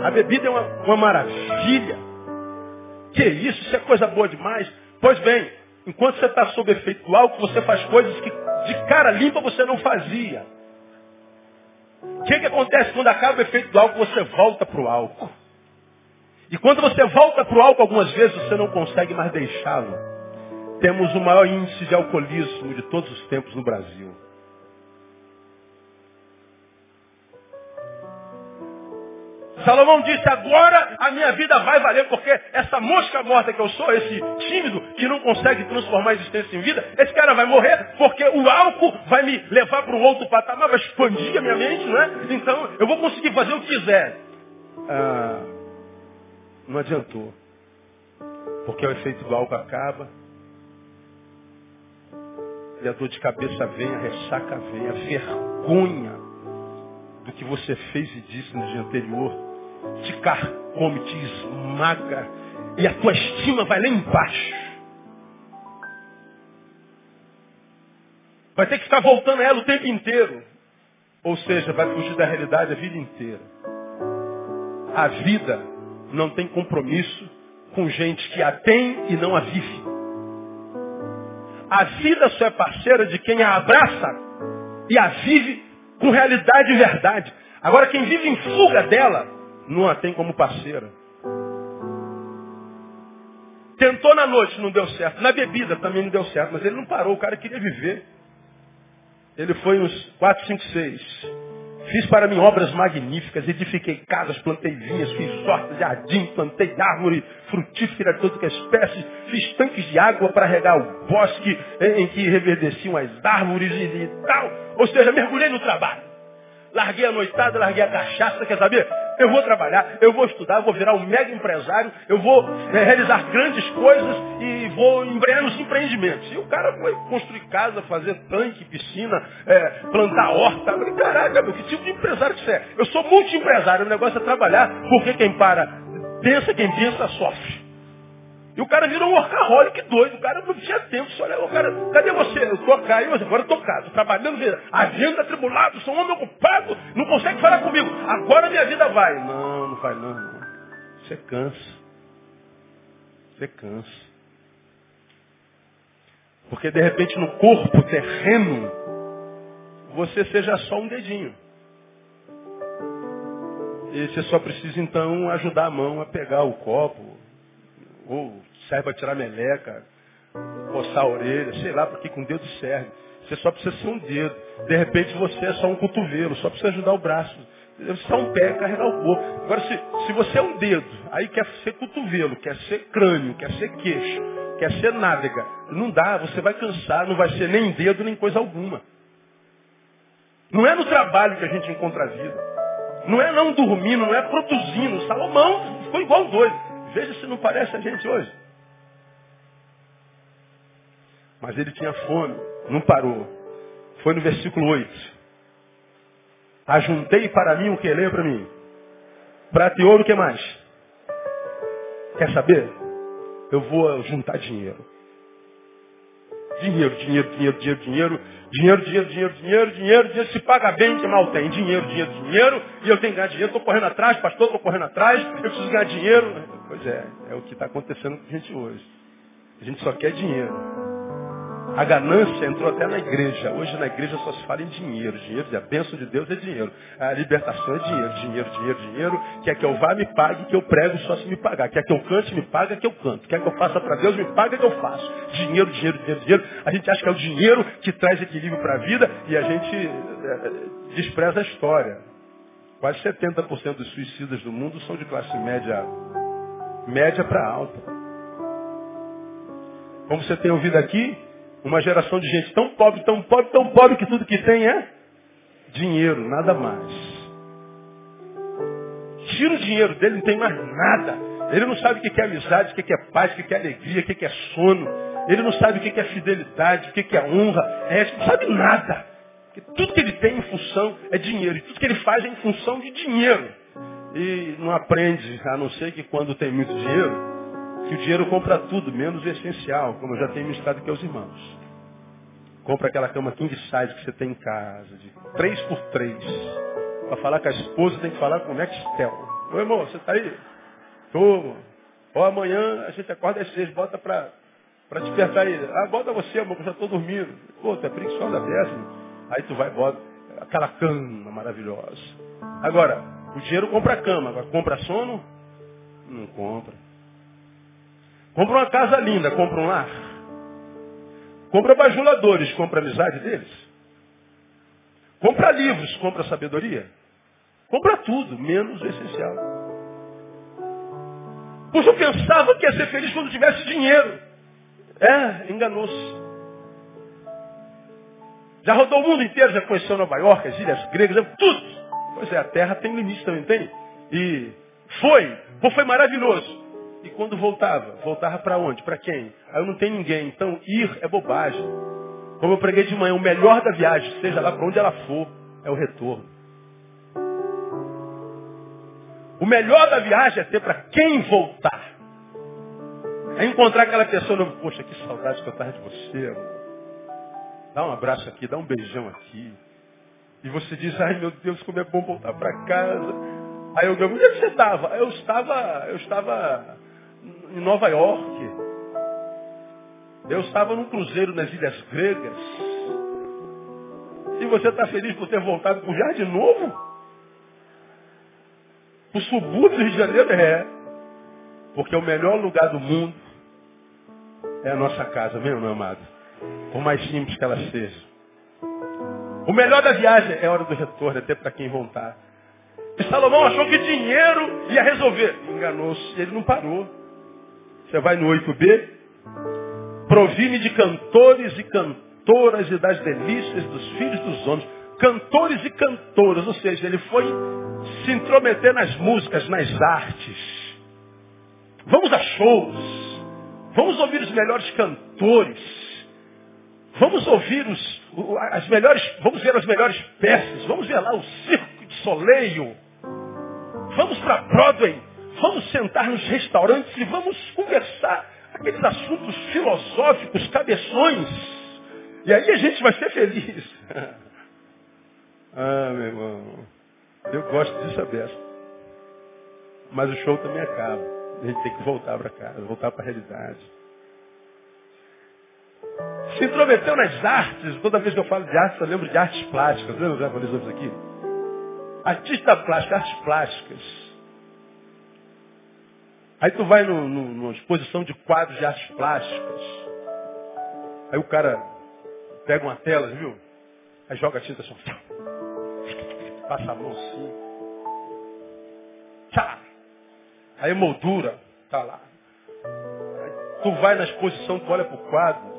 Speaker 1: A bebida é uma, uma maravilha. Que é isso? Isso é coisa boa demais. Pois bem, enquanto você está sob efeito álcool, você faz coisas que de cara limpa você não fazia. O que, que acontece quando acaba o efeito do álcool? Você volta para o álcool. E quando você volta para o álcool, algumas vezes você não consegue mais deixá-lo. Temos o maior índice de alcoolismo de todos os tempos no Brasil. Salomão disse, agora a minha vida vai valer, porque essa mosca morta que eu sou, esse tímido que não consegue transformar a existência em vida, esse cara vai morrer, porque o álcool vai me levar para um outro patamar, vai expandir a minha mente, não é? Então eu vou conseguir fazer o que quiser. Ah, não adiantou. Porque o efeito do álcool acaba. E a dor de cabeça vem, a ressaca vem, a vergonha do que você fez e disse no dia anterior te carcome, te esmaga, e a tua estima vai lá embaixo. Vai ter que ficar voltando a ela o tempo inteiro. Ou seja, vai fugir da realidade a vida inteira. A vida não tem compromisso com gente que a tem e não a vive. A vida só é parceira de quem a abraça e a vive com realidade e verdade. Agora, quem vive em fuga dela, não a tem como parceira. Tentou na noite, não deu certo. Na bebida também não deu certo, mas ele não parou, o cara queria viver. Ele foi uns 4, 5, 6. Fiz para mim obras magníficas, edifiquei casas, plantei vinhas, fiz hortas, jardim, plantei árvore frutífera de toda espécie, fiz tanques de água para regar o bosque em que reverdeciam as árvores e tal. Ou seja, mergulhei no trabalho. Larguei a noitada, larguei a cachaça, quer saber? Eu vou trabalhar, eu vou estudar, eu vou virar um mega empresário, eu vou é, realizar grandes coisas e vou embrear nos empreendimentos. E o cara foi construir casa, fazer tanque, piscina, é, plantar horta. Eu falei, caraca, meu, que tipo de empresário que você é? Eu sou multi-empresário, o negócio é trabalhar, porque quem para, pensa, quem pensa, sofre. E o cara virou um workaholic doido. O cara não tinha tempo. Só olha, o cara, cadê você? Eu tô cá, eu, agora tô cá, tô trabalhando, agenda atribulado, sou um homem ocupado, não consegue falar comigo. Agora minha vida vai. Não, não vai não. não. Você cansa. Você cansa. Porque de repente no corpo terreno, você seja só um dedinho. E você só precisa então ajudar a mão a pegar o copo, ou serve para tirar meleca, coçar a orelha, sei lá, porque com dedo serve. Você só precisa ser um dedo. De repente você é só um cotovelo, só precisa ajudar o braço. Só um pé, carregar o corpo. Agora, se, se você é um dedo, aí quer ser cotovelo, quer ser crânio, quer ser queixo, quer ser nádega, não dá, você vai cansar, não vai ser nem dedo, nem coisa alguma. Não é no trabalho que a gente encontra a vida. Não é não dormindo, não é produzindo. Salomão ficou igual dois. Veja se não parece a gente hoje. Mas ele tinha fome, não parou. Foi no versículo 8. Ajuntei para mim o que? Leia para mim. Prata e ouro, o que mais? Quer saber? Eu vou juntar dinheiro. Dinheiro, dinheiro, dinheiro, dinheiro, dinheiro. Dinheiro, dinheiro, dinheiro, dinheiro, dinheiro, dinheiro. Se paga bem, que mal tem. Dinheiro, dinheiro, dinheiro. E eu tenho que ganhar dinheiro. Estou correndo atrás, pastor, estou correndo atrás. Eu preciso ganhar dinheiro. Pois é, é o que está acontecendo com a gente hoje. A gente só quer dinheiro. A ganância entrou até na igreja. Hoje na igreja só se fala em dinheiro. Dinheiro, a bênção de Deus é dinheiro. A libertação é dinheiro. Dinheiro, dinheiro, dinheiro. Quer que eu vá, me pague, que eu prego só se me pagar. Quer que eu cante, me paga, que eu canto. Quer que eu faça para Deus, me paga, que eu faço. Dinheiro, dinheiro, dinheiro, dinheiro. A gente acha que é o dinheiro que traz equilíbrio para a vida e a gente é, despreza a história. Quase 70% dos suicidas do mundo são de classe média, média para alta. Como você tem ouvido aqui, uma geração de gente tão pobre, tão pobre, tão pobre que tudo que tem é dinheiro, nada mais. Tira o dinheiro dele, não tem mais nada. Ele não sabe o que é amizade, o que é paz, o que é alegria, o que é sono. Ele não sabe o que é fidelidade, o que é honra. É, não sabe nada. Porque tudo que ele tem em função é dinheiro. E tudo que ele faz é em função de dinheiro. E não aprende, a não ser que quando tem muito dinheiro, que o dinheiro compra tudo, menos o essencial, como eu já tenho ministrado aqui aos irmãos. Compra aquela cama king size que você tem em casa, de 3 por 3 Para falar com a esposa tem que falar com o Nextel. Ô irmão, você está aí? Tô. Ou amanhã a gente acorda às 6, bota para para despertar aí. Ah, bota você, amor, que eu já estou dormindo. Pô, tu é preguiçosa décima. Aí tu vai bota aquela cama maravilhosa. Agora, o dinheiro compra cama, agora compra sono? Não compra. Compra uma casa linda, compra um lar. Compra bajuladores, compra amizade deles. Compra livros, compra sabedoria. Compra tudo, menos o essencial. Pois eu pensava que ia ser feliz quando tivesse dinheiro. É, enganou-se. Já rodou o mundo inteiro, já conheceu Nova York, as ilhas gregas, tudo. Pois é, a terra tem limite também, tem? E foi, foi maravilhoso. E quando voltava? Voltava para onde? Para quem? Aí eu não tenho ninguém. Então ir é bobagem. Como eu preguei de manhã, o melhor da viagem, seja lá para onde ela for, é o retorno. O melhor da viagem é ter para quem voltar. É encontrar aquela pessoa, poxa, que saudade que eu estava de você. Dá um abraço aqui, dá um beijão aqui. E você diz, ai meu Deus, como é bom voltar para casa. Aí eu digo, onde é que você estava? Eu estava, eu estava em Nova York. Eu estava num cruzeiro nas Ilhas Gregas. E você está feliz por ter voltado para o Jardim Novo? O subúrbio do Rio de Janeiro é. Porque o melhor lugar do mundo é a nossa casa, meu amado? Por mais simples que ela seja. O melhor da viagem é a hora do retorno, é ter para quem voltar. E Salomão achou que dinheiro ia resolver. Enganou-se, ele não parou. Você vai no 8b. Provime de cantores e cantoras e das delícias dos filhos dos homens. Cantores e cantoras, ou seja, ele foi se intrometer nas músicas, nas artes. Vamos a shows. Vamos ouvir os melhores cantores. Vamos ouvir os, as melhores, vamos ver as melhores peças. Vamos ver lá o circo de soleil. Vamos para Broadway. Vamos sentar nos restaurantes e vamos conversar aqueles assuntos filosóficos, cabeções. E aí a gente vai ser feliz. ah, meu irmão. Eu gosto disso aberto. Mas o show também acaba. A gente tem que voltar para casa, voltar para a realidade. Se intrometeu nas artes. Toda vez que eu falo de artes, eu lembro de artes plásticas. Lembra já quando nós aqui? Artista plástica, artes plásticas. Aí tu vai no, no, numa exposição de quadros de artes plásticas. Aí o cara pega uma tela, viu? Aí joga a tinta assim. Passa a mão assim. Tchá! Aí moldura, tá lá. Aí tu vai na exposição, tu olha pro quadro.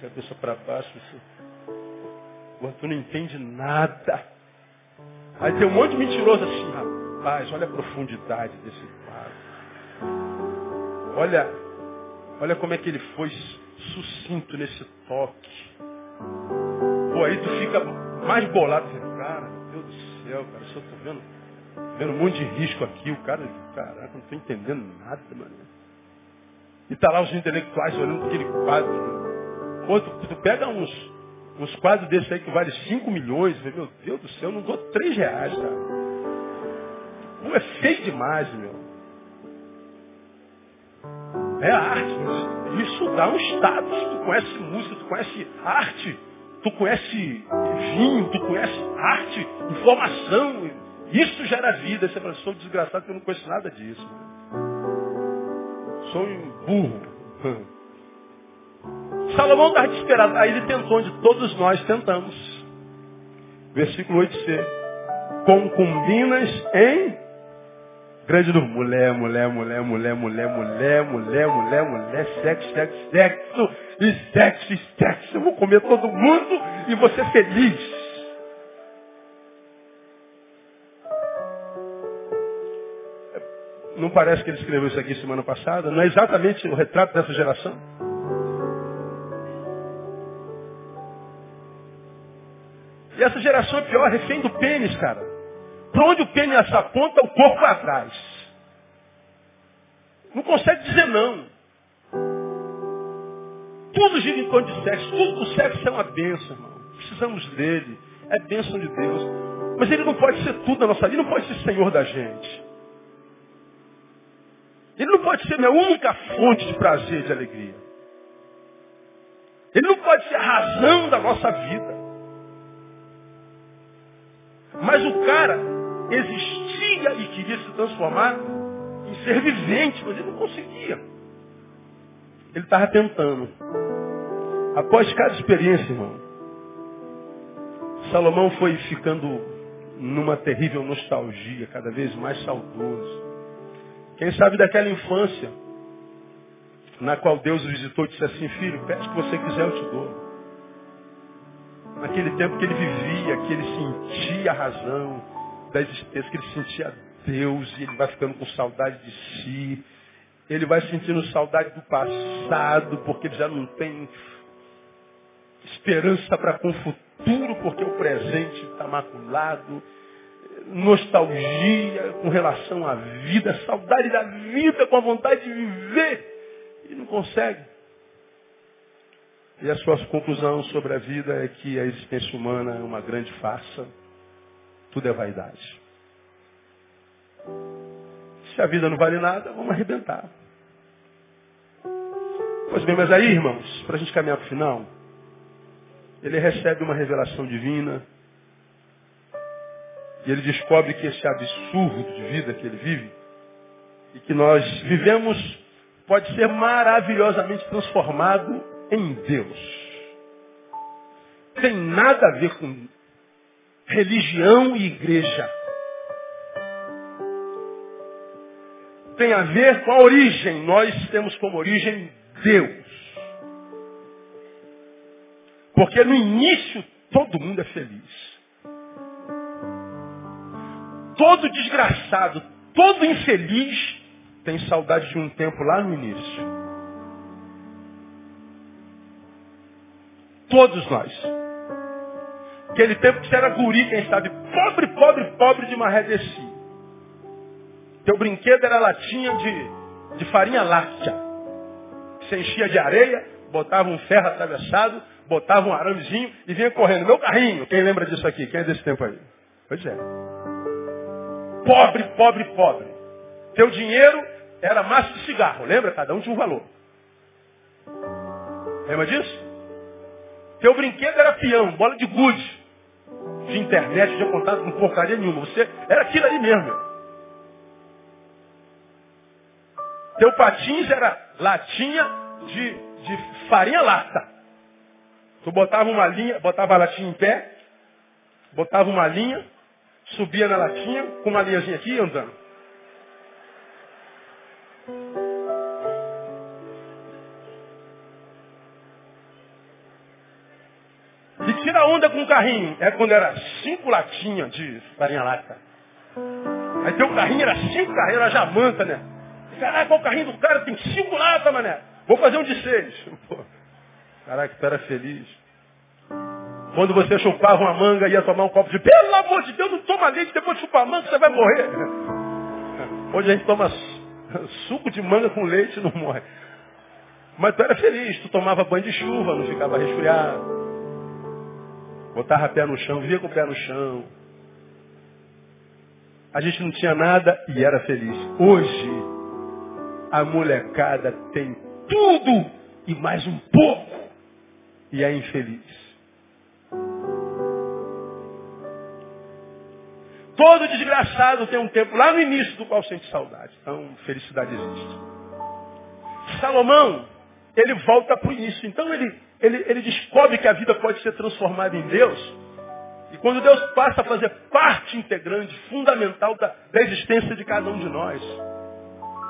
Speaker 1: Cabeça para baixo. Assim. Tu não entende nada. Aí tem um monte de mentiroso assim, rapaz, olha a profundidade desse quadro. Olha, olha como é que ele foi sucinto nesse toque. Pô, aí tu fica mais bolado. Cara, meu Deus do céu, cara, só tô vendo, vendo um monte de risco aqui. O cara, caraca, não tô entendendo nada, mano. E tá lá os intelectuais olhando aquele quadro. Tu, pega uns, uns quadros desses aí que vale 5 milhões. Meu Deus do céu, eu não dou 3 reais, cara. Pô, é feio demais, meu. É arte. Isso dá um status. Tu conhece música, tu conhece arte, tu conhece vinho, tu conhece arte, informação. Isso gera vida. Você fala, sou desgraçado que eu não conheço nada disso. Sou um burro. Salomão estava desesperado. Aí ele tentou, onde todos nós tentamos. Versículo 8c. Concubinas em grande número. Mulher, mulher, mulher, mulher, mulher, mulher, mulher, mulher, mulher, sexo, sexo, sexo, e sexo, sexo. Eu vou comer todo mundo e ser feliz. Não parece que ele escreveu isso aqui semana passada? Não é exatamente o retrato dessa geração? E essa geração é pior, refém do pênis, cara. Para onde o pênis aponta, o corpo vai atrás. Não consegue dizer não. Tudo gira em torno de sexo. Tudo o sexo é uma bênção, irmão. Precisamos dele. É bênção de Deus. Mas ele não pode ser tudo na nossa vida. Ele não pode ser senhor da gente. Ele não pode ser minha única fonte de prazer e de alegria. Ele não pode ser a razão da nossa vida. Mas o cara existia e queria se transformar em ser vivente, mas ele não conseguia. Ele estava tentando. Após cada experiência, irmão, Salomão foi ficando numa terrível nostalgia, cada vez mais saudoso. Quem sabe daquela infância, na qual Deus o visitou e disse assim, filho, pede o que você quiser, eu te dou. Naquele tempo que ele vivia, que ele sentia a razão da existência, que ele sentia Deus, e ele vai ficando com saudade de si, ele vai sentindo saudade do passado, porque ele já não tem esperança para com o futuro, porque o presente está maculado, nostalgia com relação à vida, saudade da vida, com a vontade de viver, e não consegue. E a sua conclusão sobre a vida é que a existência humana é uma grande farsa. Tudo é vaidade. Se a vida não vale nada, vamos arrebentar. Pois bem, mas aí, irmãos, para a gente caminhar para o final, ele recebe uma revelação divina e ele descobre que esse absurdo de vida que ele vive e que nós vivemos pode ser maravilhosamente transformado em Deus. Tem nada a ver com religião e igreja. Tem a ver com a origem. Nós temos como origem Deus. Porque no início todo mundo é feliz. Todo desgraçado, todo infeliz tem saudade de um tempo lá no início. Todos nós. Aquele tempo que você era guri, quem sabe, pobre, pobre, pobre de maré desci. Teu brinquedo era latinha de, de farinha láctea. Você enchia de areia, botava um ferro atravessado, botava um aramezinho e vinha correndo. Meu carrinho, quem lembra disso aqui? Quem é desse tempo aí? Pois é. Pobre, pobre, pobre. Teu dinheiro era massa de cigarro, lembra? Cada um tinha um valor. Lembra disso? Teu brinquedo era peão, bola de gude. De internet, de contato com porcaria nenhuma. Você era aquilo ali mesmo. Teu patins era latinha de, de farinha lata. Tu botava uma linha, botava a latinha em pé, botava uma linha, subia na latinha, com uma linhazinha aqui andando. E tira onda com o carrinho. É quando era cinco latinhas de farinha lata. Aí teu carrinho era cinco carrinhos, era jamanta, né? Caraca, o carrinho do cara tem cinco latas, mané. Vou fazer um de seis. Caraca, tu era feliz. Quando você chupava uma manga e ia tomar um copo de pelo amor de Deus, não toma leite, depois de chupar manga, você vai morrer. Hoje a gente toma suco de manga com leite e não morre. Mas tu era feliz, tu tomava banho de chuva, não ficava resfriado. Botava pé no chão, vivia com o pé no chão. A gente não tinha nada e era feliz. Hoje, a molecada tem tudo e mais um pouco e é infeliz. Todo desgraçado tem um tempo lá no início do qual sente saudade. Então, felicidade existe. Salomão, ele volta para o início. Então, ele, ele, ele descobre que a vida pode ser transformada em Deus. E quando Deus passa a fazer parte integrante, fundamental da, da existência de cada um de nós.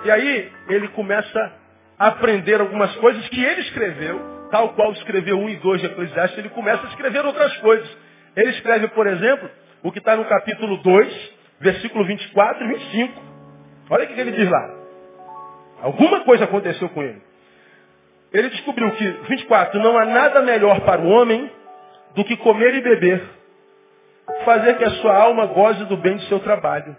Speaker 1: E aí, ele começa a aprender algumas coisas que ele escreveu, tal qual escreveu 1 e 2 de Eclesiastes, ele começa a escrever outras coisas. Ele escreve, por exemplo, o que está no capítulo 2, versículo 24 e 25. Olha o que ele diz lá. Alguma coisa aconteceu com ele. Ele descobriu que, 24, não há nada melhor para o homem do que comer e beber, fazer que a sua alma goze do bem do seu trabalho.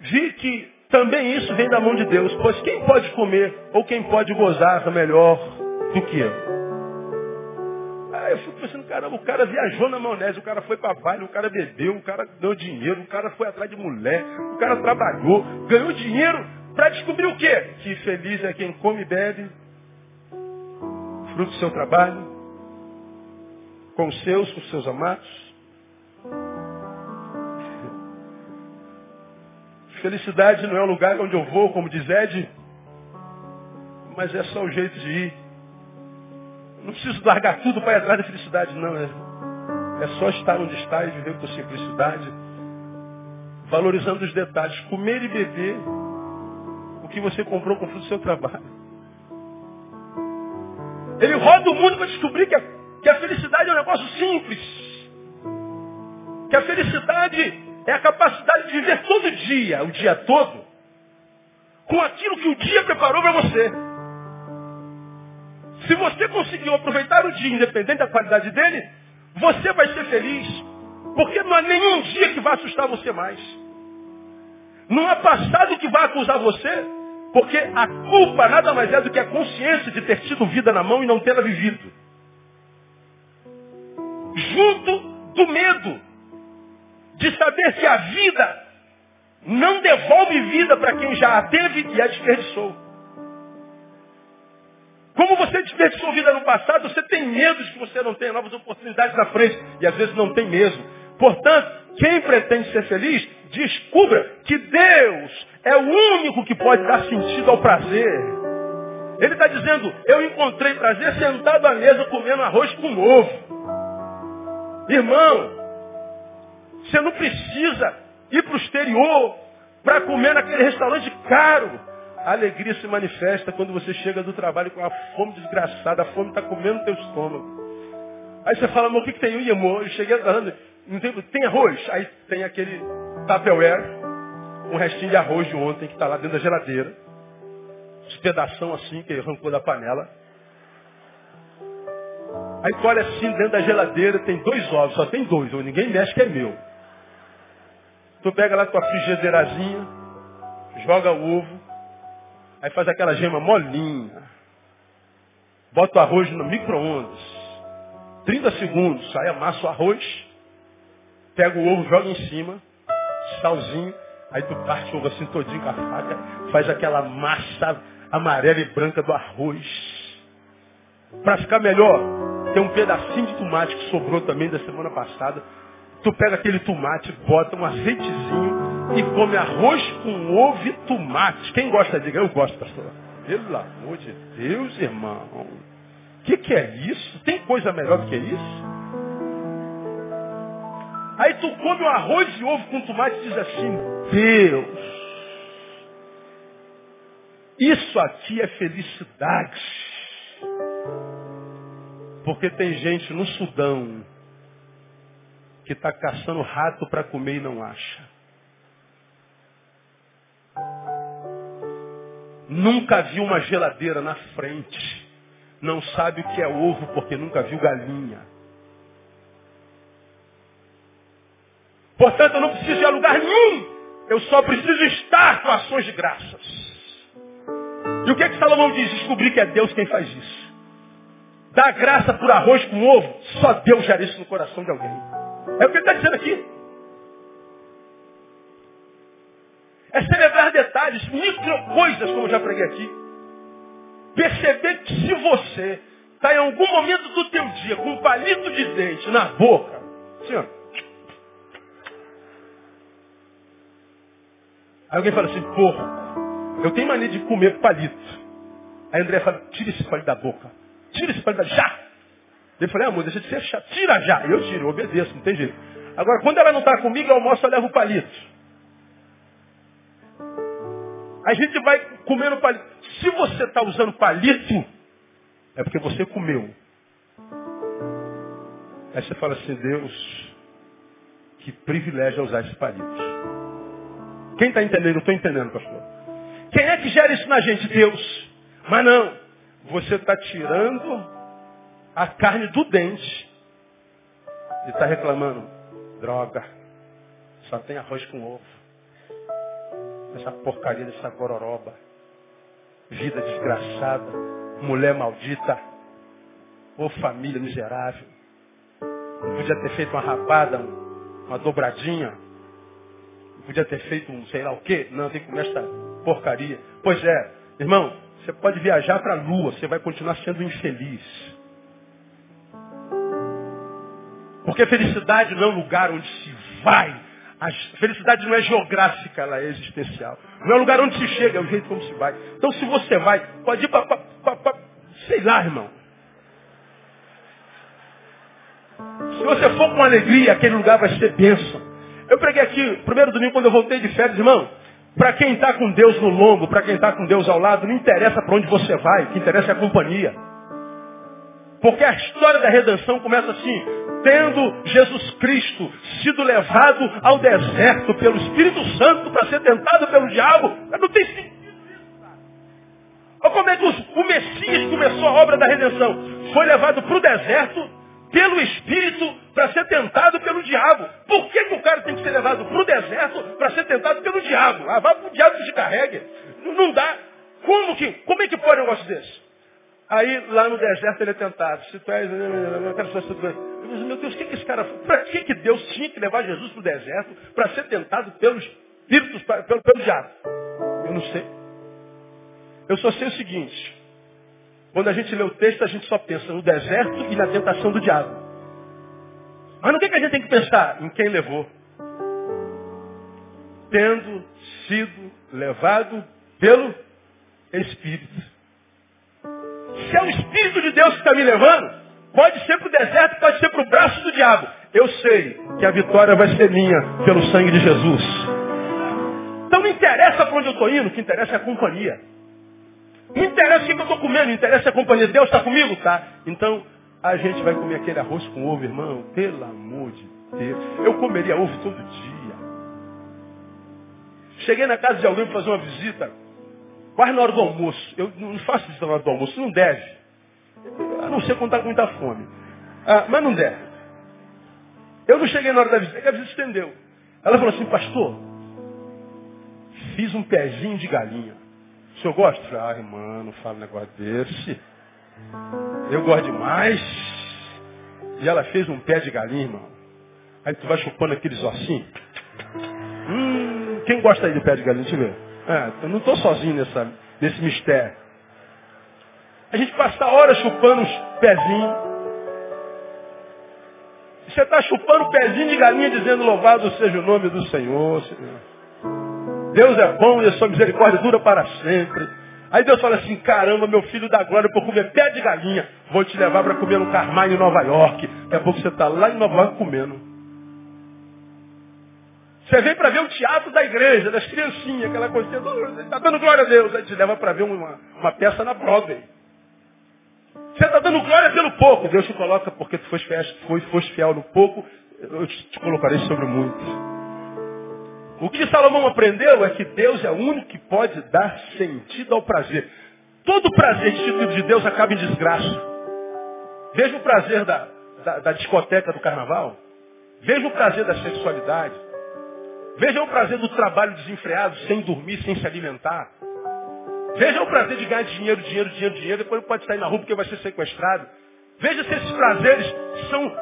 Speaker 1: Vi que também isso vem da mão de Deus, pois quem pode comer ou quem pode gozar melhor do que eu? Aí eu fico pensando, caramba, o cara viajou na maionese, o cara foi para baile, o cara bebeu, o cara deu dinheiro, o cara foi atrás de mulher, o cara trabalhou, ganhou dinheiro para descobrir o quê? Que feliz é quem come e bebe, fruto do seu trabalho, com os seus, com os seus amados. Felicidade não é o lugar onde eu vou, como diz Ed, mas é só o jeito de ir. Não preciso largar tudo para ir atrás da felicidade, não. É, é só estar onde está e viver com simplicidade, valorizando os detalhes. Comer e beber o que você comprou com o fruto do seu trabalho. Ele roda o mundo para descobrir que a, que a felicidade é um negócio simples. Que a felicidade é a capacidade de viver todo dia, o dia todo, com aquilo que o dia preparou para você. Se você conseguiu aproveitar o dia, independente da qualidade dele, você vai ser feliz. Porque não há nenhum dia que vai assustar você mais. Não há passado que vai acusar você, porque a culpa nada mais é do que a consciência de ter tido vida na mão e não tê-la vivido. Junto do medo de saber que a vida não devolve vida para quem já a teve e a desperdiçou. Você desperdiçou vida no passado, você tem medo de que você não tenha novas oportunidades na frente. E às vezes não tem mesmo. Portanto, quem pretende ser feliz, descubra que Deus é o único que pode dar sentido ao prazer. Ele está dizendo, eu encontrei prazer sentado à mesa comendo arroz com ovo. Irmão, você não precisa ir para o exterior para comer naquele restaurante caro. A alegria se manifesta quando você chega do trabalho com a fome desgraçada, a fome está comendo teu estômago. Aí você fala, mas o que, que tem? Eu, amor, eu cheguei atrasando. Tem, tem arroz? Aí tem aquele Tupperware, um restinho de arroz de ontem que está lá dentro da geladeira. Uns pedação assim que arrancou da panela. Aí tu olha assim dentro da geladeira, tem dois ovos, só tem dois, ou ninguém mexe que é meu. Tu pega lá tua frigideirazinha, joga o ovo, aí faz aquela gema molinha. Bota o arroz no micro-ondas. 30 segundos, aí amassa o arroz, pega o ovo, joga em cima, salzinho, Aí tu parte o ovo assim todinho com a faca, faz aquela massa amarela e branca do arroz. Para ficar melhor, tem um pedacinho de tomate que sobrou também da semana passada. Tu pega aquele tomate, bota um azeitezinho, e come arroz com ovo e tomate. Quem gosta de Eu gosto, pastor. Pelo amor de Deus, irmão. O que, que é isso? Tem coisa melhor do que isso? Aí tu come um arroz e ovo com tomate e diz assim, Deus, isso aqui é felicidade. Porque tem gente no Sudão que está caçando rato para comer e não acha. Nunca viu uma geladeira na frente. Não sabe o que é ovo porque nunca viu galinha. Portanto, eu não preciso ir a lugar nenhum. Eu só preciso estar com ações de graças. E o que é que Salomão diz? Descobrir que é Deus quem faz isso. Dar graça por arroz com ovo, só Deus gera isso no coração de alguém. É o que ele está dizendo aqui. É celebrar detalhes, micro coisas, como eu já preguei aqui. Perceber que se você está em algum momento do teu dia com um palito de dente na boca, assim, ó, Aí alguém fala assim, porco, eu tenho mania de comer palito. Aí André fala, tira esse palito da boca. Tira esse palito da já. Ele falou, amor, deixa de ser chato. Tira já. Eu tiro, eu obedeço, não tem jeito. Agora, quando ela não está comigo, eu almoço, eu levo o palito. A gente vai comendo palito. Se você está usando palito, é porque você comeu. Aí você fala assim, Deus, que privilégio usar esse palito. Quem está entendendo? Eu estou entendendo, pastor. Quem é que gera isso na gente? Deus. Mas não. Você está tirando a carne do dente e está reclamando. Droga. Só tem arroz com ovo essa porcaria dessa gororoba. Vida desgraçada, mulher maldita, ou família miserável. Não podia ter feito uma rapada, uma dobradinha. Não podia ter feito um sei lá o quê. Não, tem que comer essa porcaria. Pois é, irmão, você pode viajar para a lua, você vai continuar sendo infeliz. Porque felicidade não é um lugar onde se vai a felicidade não é geográfica, ela é existencial. Não é o lugar onde se chega, é o jeito como se vai. Então se você vai, pode ir para, sei lá, irmão. Se você for com alegria, aquele lugar vai ser bênção. Eu preguei aqui, primeiro domingo, quando eu voltei de férias, irmão. Para quem está com Deus no longo, para quem está com Deus ao lado, não interessa para onde você vai, o que interessa é a companhia. Porque a história da redenção começa assim, tendo Jesus Cristo sido levado ao deserto pelo Espírito Santo para ser tentado pelo diabo, não tem sentido isso. Como é que o Messias começou a obra da redenção. Foi levado para o deserto pelo Espírito para ser tentado pelo diabo. Por que, que o cara tem que ser levado para o deserto para ser tentado pelo diabo? Ah, vá para o diabo que te carregue. Não dá. Como, que, como é que pode um negócio desse? Aí lá no deserto ele é tentado. Se tu és, eu quero só eu digo, meu Deus, o que, que esse cara Para que, que Deus tinha que levar Jesus para o deserto para ser tentado pelos espíritos, pelo, pelo diabo? Eu não sei. Eu só sei o seguinte. Quando a gente lê o texto, a gente só pensa no deserto e na tentação do diabo. Mas no que, que a gente tem que pensar? Em quem levou. Tendo sido levado pelo Espírito. Se é o Espírito de Deus que está me levando, pode ser para o deserto, pode ser para o braço do diabo. Eu sei que a vitória vai ser minha pelo sangue de Jesus. Então não interessa para onde eu estou indo, o que interessa é a companhia. Não interessa o que eu estou comendo, não interessa a companhia. Deus está comigo? Tá. Então a gente vai comer aquele arroz com ovo, irmão. Pelo amor de Deus. Eu comeria ovo todo dia. Cheguei na casa de alguém para fazer uma visita. Quase na hora do almoço. Eu não faço isso na hora do almoço, não deve. A não ser quando está com muita fome. Ah, mas não deve. Eu não cheguei na hora da visita, a visita estendeu. Ela falou assim, pastor, fiz um pezinho de galinha. O senhor gosta? Ai, mano, fala um negócio desse. Eu gosto demais. E ela fez um pé de galinha, irmão. Aí tu vai chupando aqueles ossinhos. Hum, quem gosta aí de pé de galinha? Deixa eu ver. É, eu não estou sozinho nessa, nesse mistério. A gente passa horas chupando os pezinhos. Você está chupando o pezinho de galinha dizendo louvado seja o nome do Senhor. Senhor. Deus é bom e a sua misericórdia dura para sempre. Aí Deus fala assim, caramba, meu filho da glória, por comer pé de galinha, vou te levar para comer no Carmine em Nova York. Daqui a pouco você está lá em Nova York comendo. Você vem para ver o teatro da igreja, das criancinhas, aquela coisinha, está dando glória a Deus. Aí te leva para ver uma, uma peça na Broadway. Você está dando glória pelo pouco. Deus te coloca porque tu foste fiel, foste fiel no pouco, eu te, te colocarei sobre muito. O que Salomão aprendeu é que Deus é o único que pode dar sentido ao prazer. Todo prazer instituído de Deus acaba em desgraça. Veja o prazer da, da, da discoteca do carnaval. Veja o prazer da sexualidade. Veja o prazer do trabalho desenfreado, sem dormir, sem se alimentar. Veja o prazer de ganhar dinheiro, dinheiro, dinheiro, dinheiro, depois pode sair na rua porque vai ser sequestrado. Veja se esses prazeres são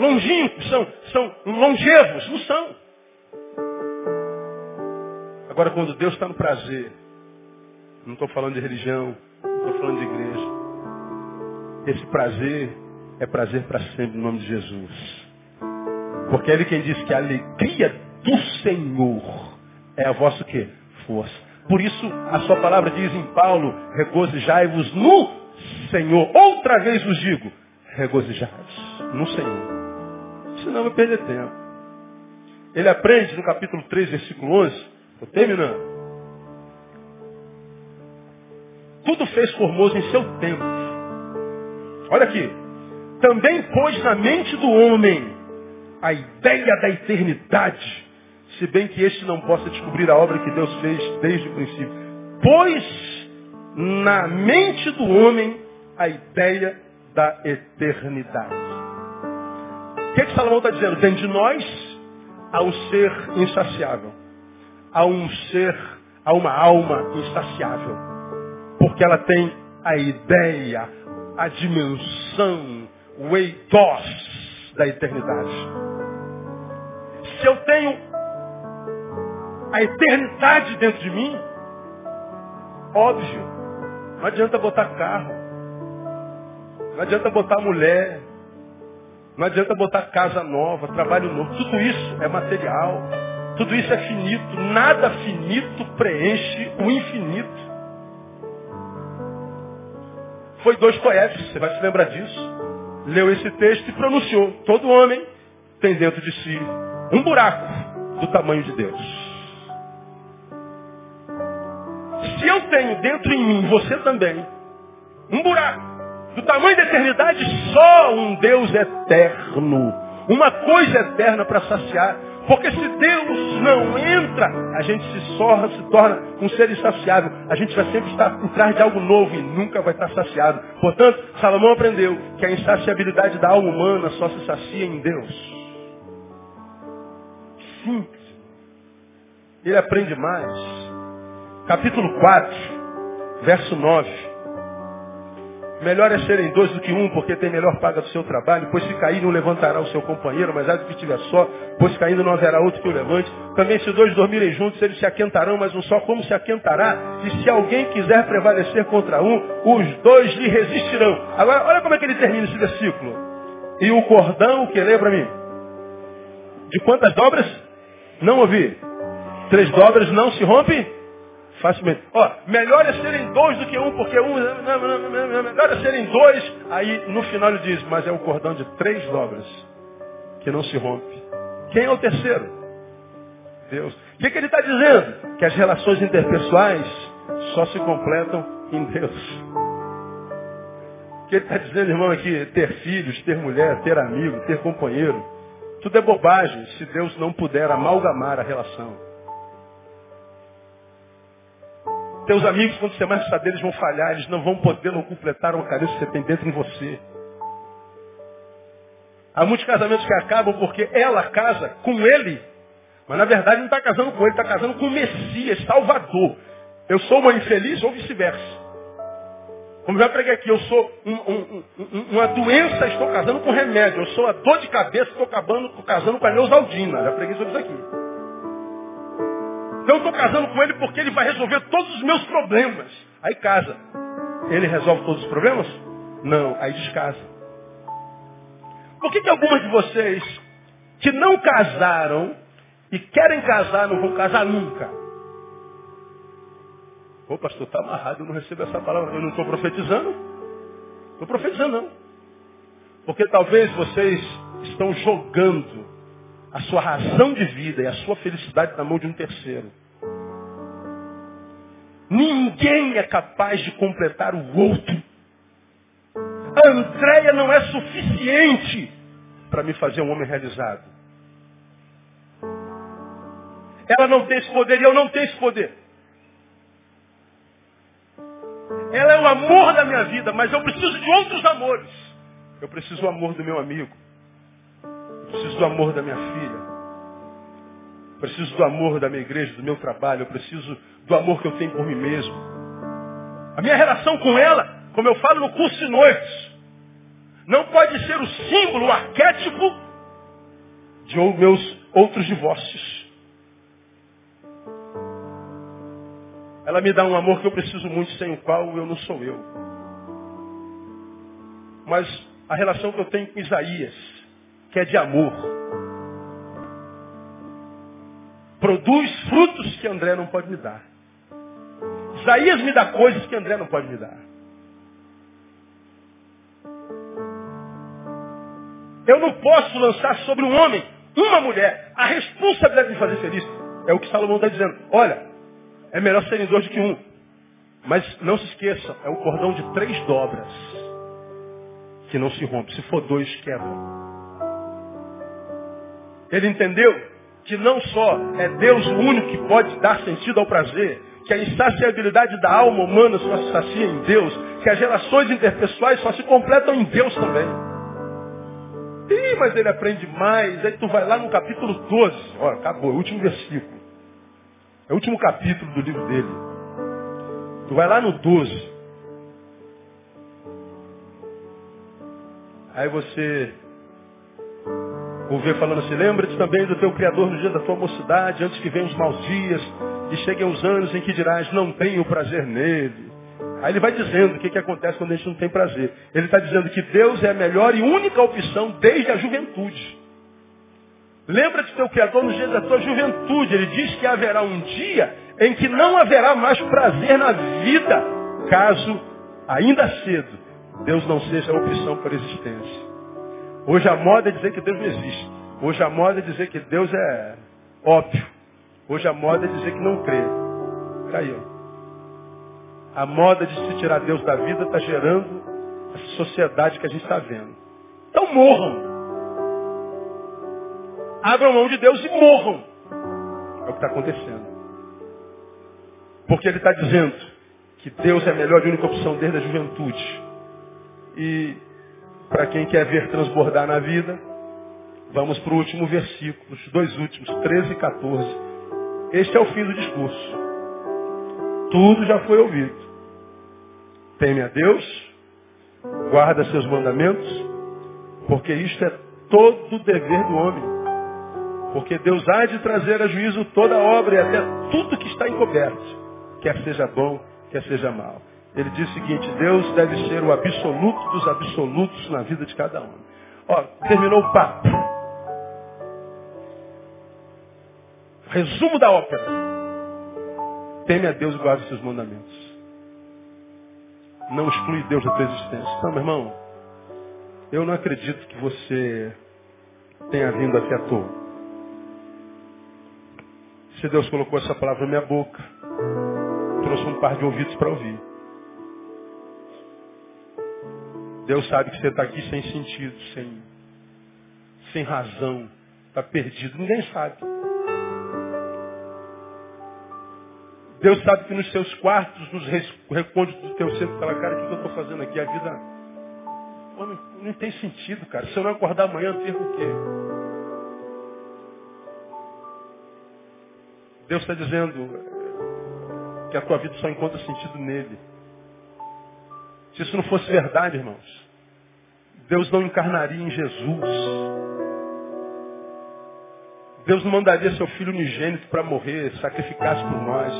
Speaker 1: longínquos, são, são longevos. Não são. Agora, quando Deus está no prazer, não estou falando de religião, não estou falando de igreja. Esse prazer é prazer para sempre, no nome de Jesus. Porque é Ele quem diz que a alegria do Senhor é a vossa quê? Força. Por isso, a sua palavra diz em Paulo, regozijai-vos no Senhor. Outra vez vos digo, regozijai-vos no Senhor. Senão vai perder tempo. Ele aprende no capítulo 3, versículo 11, Estou terminando. Tudo fez formoso em seu tempo. Olha aqui. Também pôs na mente do homem a ideia da eternidade, se bem que este não possa descobrir a obra que Deus fez desde o princípio. Pôs na mente do homem a ideia da eternidade. O que, que Salomão está dizendo? Dentro de nós há um ser insaciável a um ser, a uma alma insaciável. Porque ela tem a ideia, a dimensão, o eitos da eternidade. Se eu tenho a eternidade dentro de mim, óbvio, não adianta botar carro, não adianta botar mulher, não adianta botar casa nova, trabalho novo, tudo isso é material. Tudo isso é finito. Nada finito preenche o infinito. Foi dois poetas, você vai se lembrar disso. Leu esse texto e pronunciou. Todo homem tem dentro de si um buraco do tamanho de Deus. Se eu tenho dentro em mim, você também, um buraco do tamanho da eternidade, só um Deus eterno, uma coisa eterna para saciar porque se Deus não entra, a gente se, sorra, se torna um ser insaciável. A gente vai sempre estar por trás de algo novo e nunca vai estar saciado. Portanto, Salomão aprendeu que a insaciabilidade da alma humana só se sacia em Deus. Simples. Ele aprende mais. Capítulo 4, verso 9. Melhor é serem dois do que um, porque tem melhor paga do seu trabalho, pois se cair não levantará o seu companheiro, mas há de que estiver só, pois caindo não haverá outro que o levante. Também se dois dormirem juntos, eles se aquentarão, mas um só como se aquentará? E se alguém quiser prevalecer contra um, os dois lhe resistirão. Agora, olha como é que ele termina esse versículo. E o cordão, que lembra mim? De quantas dobras? Não ouvi. Três dobras não se rompe? Facilmente. Ó, melhor é serem dois do que um, porque um. Melhor é serem dois. Aí no final ele diz, mas é um cordão de três dobras que não se rompe. Quem é o terceiro? Deus. O que, que ele está dizendo? Que as relações interpessoais só se completam em Deus. O que ele está dizendo, irmão, aqui, ter filhos, ter mulher, ter amigo, ter companheiro, tudo é bobagem se Deus não puder amalgamar a relação. Teus amigos, quando você mais saber, eles vão falhar, eles não vão poder não completar uma carência que você tem dentro em você. Há muitos casamentos que acabam porque ela casa com ele, mas na verdade não está casando com ele, está casando com o Messias, Salvador. Eu sou uma infeliz ou vice-versa. Como já preguei aqui, eu sou um, um, um, uma doença, estou casando com remédio. Eu sou a dor de cabeça, estou casando com a Neusaldina. Já preguei sobre isso aqui. Então eu estou casando com ele porque ele vai resolver todos os meus problemas. Aí casa. Ele resolve todos os problemas? Não, aí descasa. Por que, que algumas de vocês que não casaram e querem casar não vão casar nunca? Pô, pastor, está amarrado, eu não recebo essa palavra. Eu não estou profetizando. Estou profetizando, não. Porque talvez vocês estão jogando a sua razão de vida e a sua felicidade na mão de um terceiro. Ninguém é capaz de completar o outro. A Andréia não é suficiente para me fazer um homem realizado. Ela não tem esse poder e eu não tenho esse poder. Ela é o amor da minha vida, mas eu preciso de outros amores. Eu preciso do amor do meu amigo. Preciso do amor da minha filha. Preciso do amor da minha igreja, do meu trabalho. Eu preciso do amor que eu tenho por mim mesmo. A minha relação com ela, como eu falo no curso de noites, não pode ser o símbolo, o arquétipo de meus outros divórcios. Ela me dá um amor que eu preciso muito, sem o qual eu não sou eu. Mas a relação que eu tenho com Isaías, que é de amor, produz frutos que André não pode me dar. Isaías me dá coisas que André não pode me dar. Eu não posso lançar sobre um homem, uma mulher, a responsabilidade de fazer feliz. É o que Salomão está dizendo. Olha, é melhor serem dois do que um. Mas não se esqueça, é um cordão de três dobras que não se rompe. Se for dois, quebra. Ele entendeu que não só é Deus o único que pode dar sentido ao prazer, que a insaciabilidade da alma humana só se sacia em Deus, que as relações interpessoais só se completam em Deus também. Ih, mas ele aprende mais. Aí tu vai lá no capítulo 12. Olha, acabou, é o último versículo. É o último capítulo do livro dele. Tu vai lá no 12. Aí você ouvir falando assim, lembra-te também do teu Criador no dia da tua mocidade, antes que venham os maus dias, e cheguem os anos em que dirás, não tenho prazer nele. Aí ele vai dizendo o que, que acontece quando a gente não tem prazer. Ele está dizendo que Deus é a melhor e única opção desde a juventude. Lembra de teu Criador no dia da tua juventude. Ele diz que haverá um dia em que não haverá mais prazer na vida, caso ainda cedo Deus não seja a opção por existência. Hoje a moda é dizer que Deus não existe. Hoje a moda é dizer que Deus é óbvio. Hoje a moda é dizer que não crê. Caiu. A moda de se tirar Deus da vida está gerando essa sociedade que a gente está vendo. Então morram abram mão de Deus e morram. É o que está acontecendo. Porque ele está dizendo que Deus é a melhor e única opção desde a juventude. E para quem quer ver transbordar na vida, vamos para o último versículo, os dois últimos, 13 e 14. Este é o fim do discurso. Tudo já foi ouvido. Teme a Deus, guarda seus mandamentos, porque isto é todo o dever do homem. Porque Deus há de trazer a juízo toda obra e até tudo que está encoberto, quer seja bom, quer seja mal. Ele diz o seguinte, Deus deve ser o absoluto dos absolutos na vida de cada um. Ó, terminou o papo. Resumo da ópera. Teme a Deus e guarde seus mandamentos. Não exclui Deus da tua existência. Então, meu irmão, eu não acredito que você tenha vindo aqui à toa. Se Deus colocou essa palavra na minha boca, trouxe um par de ouvidos para ouvir. Deus sabe que você está aqui sem sentido, sem, sem razão, está perdido. Ninguém sabe. Deus sabe que nos seus quartos, nos recônditos do teu centro, fala, cara, o que eu estou fazendo aqui? A vida não, não, tem sentido, cara. Se eu não acordar amanhã, eu perco o quê? Deus está dizendo que a tua vida só encontra sentido nele. Se isso não fosse verdade, irmãos, Deus não encarnaria em Jesus. Deus não mandaria seu filho unigênito para morrer, sacrificar-se por nós.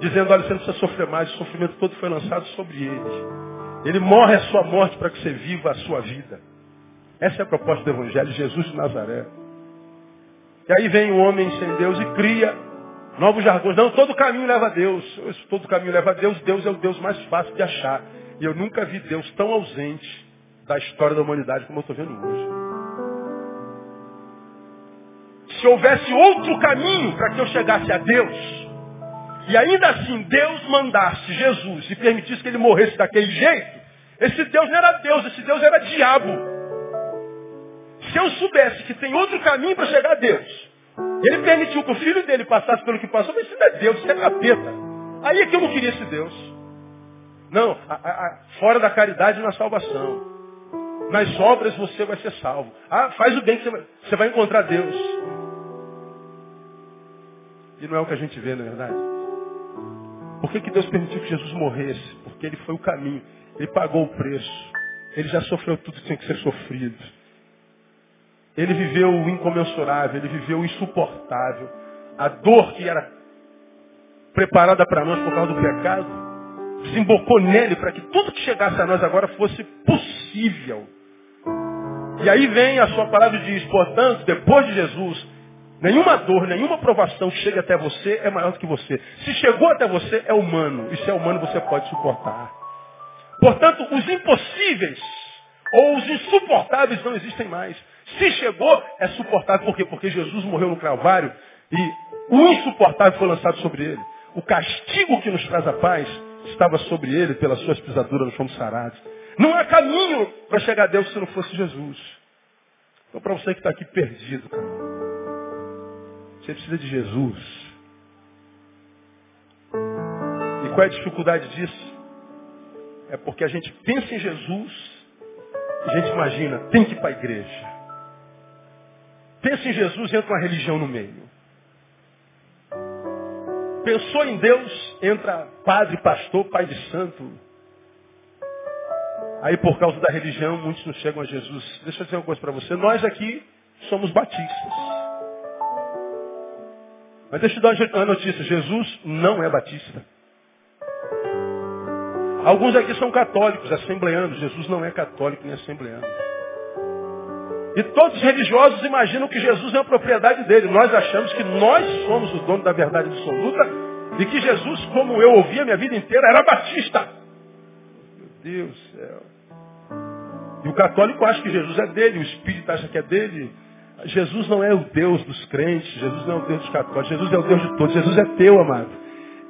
Speaker 1: Dizendo, olha, você não precisa sofrer mais, o sofrimento todo foi lançado sobre ele. Ele morre a sua morte para que você viva a sua vida. Essa é a proposta do Evangelho, Jesus de Nazaré. E aí vem um homem sem Deus e cria Novos jargões. Não, todo caminho leva a Deus. Todo caminho leva a Deus. Deus é o Deus mais fácil de achar. E eu nunca vi Deus tão ausente da história da humanidade como eu estou vendo hoje. Se houvesse outro caminho para que eu chegasse a Deus, e ainda assim Deus mandasse Jesus e permitisse que ele morresse daquele jeito, esse Deus não era Deus, esse Deus era diabo. Se eu soubesse que tem outro caminho para chegar a Deus, ele permitiu que o filho dele passasse pelo que passou, mas isso não é Deus, isso é capeta. Aí é que eu não queria esse Deus. Não, a, a, fora da caridade na salvação. Nas obras você vai ser salvo. Ah, faz o bem que você vai, você vai encontrar Deus. E não é o que a gente vê, na é verdade. Por que, que Deus permitiu que Jesus morresse? Porque ele foi o caminho. Ele pagou o preço. Ele já sofreu tudo que tinha que ser sofrido. Ele viveu o incomensurável, ele viveu o insuportável. A dor que era preparada para nós por causa do pecado, desembocou nele para que tudo que chegasse a nós agora fosse possível. E aí vem a sua palavra e diz, portanto, depois de Jesus, nenhuma dor, nenhuma provação que chegue até você é maior do que você. Se chegou até você, é humano. E se é humano, você pode suportar. Portanto, os impossíveis ou os insuportáveis não existem mais. Se chegou, é suportável. Por quê? Porque Jesus morreu no Calvário e o insuportável foi lançado sobre ele. O castigo que nos traz a paz estava sobre ele, pelas suas pisaduras nós fomos sarados. Não há caminho para chegar a Deus se não fosse Jesus. Então, para você que está aqui perdido, cara, você precisa de Jesus. E qual é a dificuldade disso? É porque a gente pensa em Jesus, a gente imagina, tem que ir para a igreja. Pensa em Jesus, entra uma religião no meio. Pensou em Deus, entra padre, pastor, pai de santo. Aí por causa da religião, muitos não chegam a Jesus. Deixa eu dizer uma coisa para você. Nós aqui somos batistas. Mas deixa eu dar uma notícia. Jesus não é batista. Alguns aqui são católicos, assembleanos. Jesus não é católico nem assembleano. E todos os religiosos imaginam que Jesus é a propriedade dele. Nós achamos que nós somos o dono da verdade absoluta e que Jesus, como eu ouvi a minha vida inteira, era batista. Meu Deus do céu. E o católico acha que Jesus é dele, o espírito acha que é dele. Jesus não é o Deus dos crentes, Jesus não é o Deus dos católicos, Jesus é o Deus de todos, Jesus é teu, amado.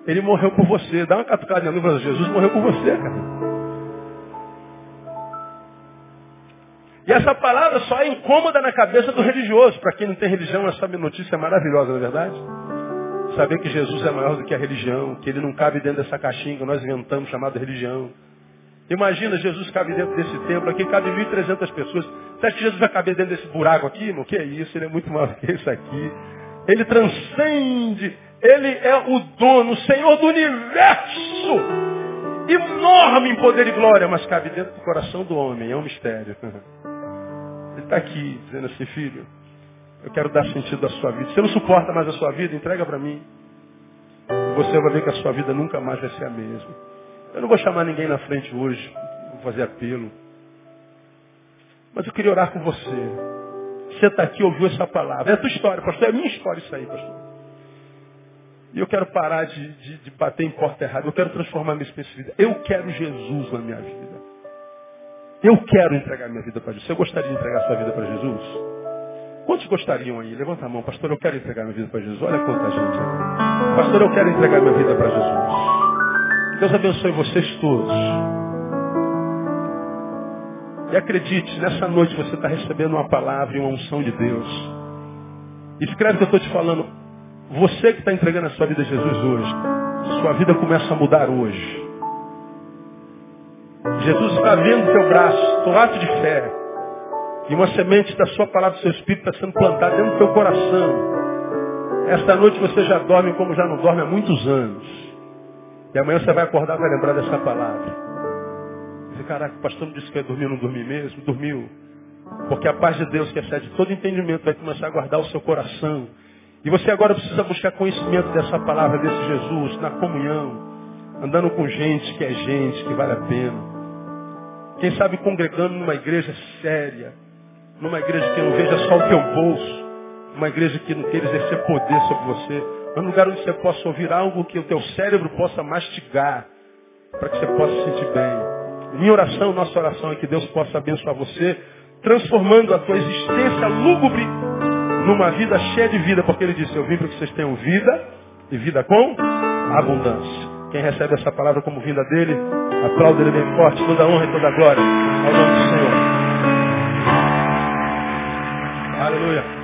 Speaker 1: Ele morreu por você. Dá uma catucada no Jesus morreu por você, cara. E essa palavra só é incômoda na cabeça do religioso. Para quem não tem religião, essa notícia é maravilhosa, não é verdade? Saber que Jesus é maior do que a religião, que ele não cabe dentro dessa caixinha que nós inventamos chamada religião. Imagina, Jesus cabe dentro desse templo, aqui cabe 1.300 pessoas. Você acha que Jesus vai caber dentro desse buraco aqui, irmão? Que é isso? Ele é muito maior que isso aqui. Ele transcende. Ele é o dono, o Senhor do universo. Enorme em poder e glória, mas cabe dentro do coração do homem. É um mistério. Ele está aqui dizendo assim, filho, eu quero dar sentido à sua vida. Você não suporta mais a sua vida? Entrega para mim. Você vai ver que a sua vida nunca mais vai ser a mesma. Eu não vou chamar ninguém na frente hoje, vou fazer apelo. Mas eu queria orar com você. Você está aqui, ouviu essa palavra. É a tua história, pastor. É a minha história isso aí, pastor. E eu quero parar de, de, de bater em porta errada. Eu quero transformar minha experiência de vida. Eu quero Jesus na minha vida. Eu quero entregar minha vida para Jesus. Você gostaria de entregar sua vida para Jesus? Quantos gostariam aí? Levanta a mão. Pastor, eu quero entregar minha vida para Jesus. Olha quanta gente. Pastor, eu quero entregar minha vida para Jesus. Deus abençoe vocês todos. E acredite, nessa noite você está recebendo uma palavra e uma unção de Deus. Escreve o que eu estou te falando. Você que está entregando a sua vida a Jesus hoje, sua vida começa a mudar hoje. Jesus está vendo teu braço, teu ato de fé. E uma semente da sua palavra, do seu espírito, está sendo plantada dentro do teu coração. Esta noite você já dorme como já não dorme há muitos anos. E amanhã você vai acordar e vai lembrar dessa palavra. Dizer, caraca, o pastor não disse que ia dormir, não dormi mesmo? Dormiu. Porque a paz de Deus, que excede todo entendimento, vai começar a guardar o seu coração. E você agora precisa buscar conhecimento dessa palavra, desse Jesus, na comunhão. Andando com gente que é gente, que vale a pena. Quem sabe congregando numa igreja séria, numa igreja que não veja só o teu bolso, uma igreja que não queira exercer poder sobre você, É um lugar onde você possa ouvir algo que o teu cérebro possa mastigar, para que você possa se sentir bem. Minha oração, nossa oração é que Deus possa abençoar você, transformando a tua existência lúgubre numa vida cheia de vida, porque Ele disse, eu vim para que vocês tenham vida e vida com abundância. Quem recebe essa palavra como vinda dele, aplauda ele bem forte, toda honra e toda glória ao nome do Senhor. Aleluia.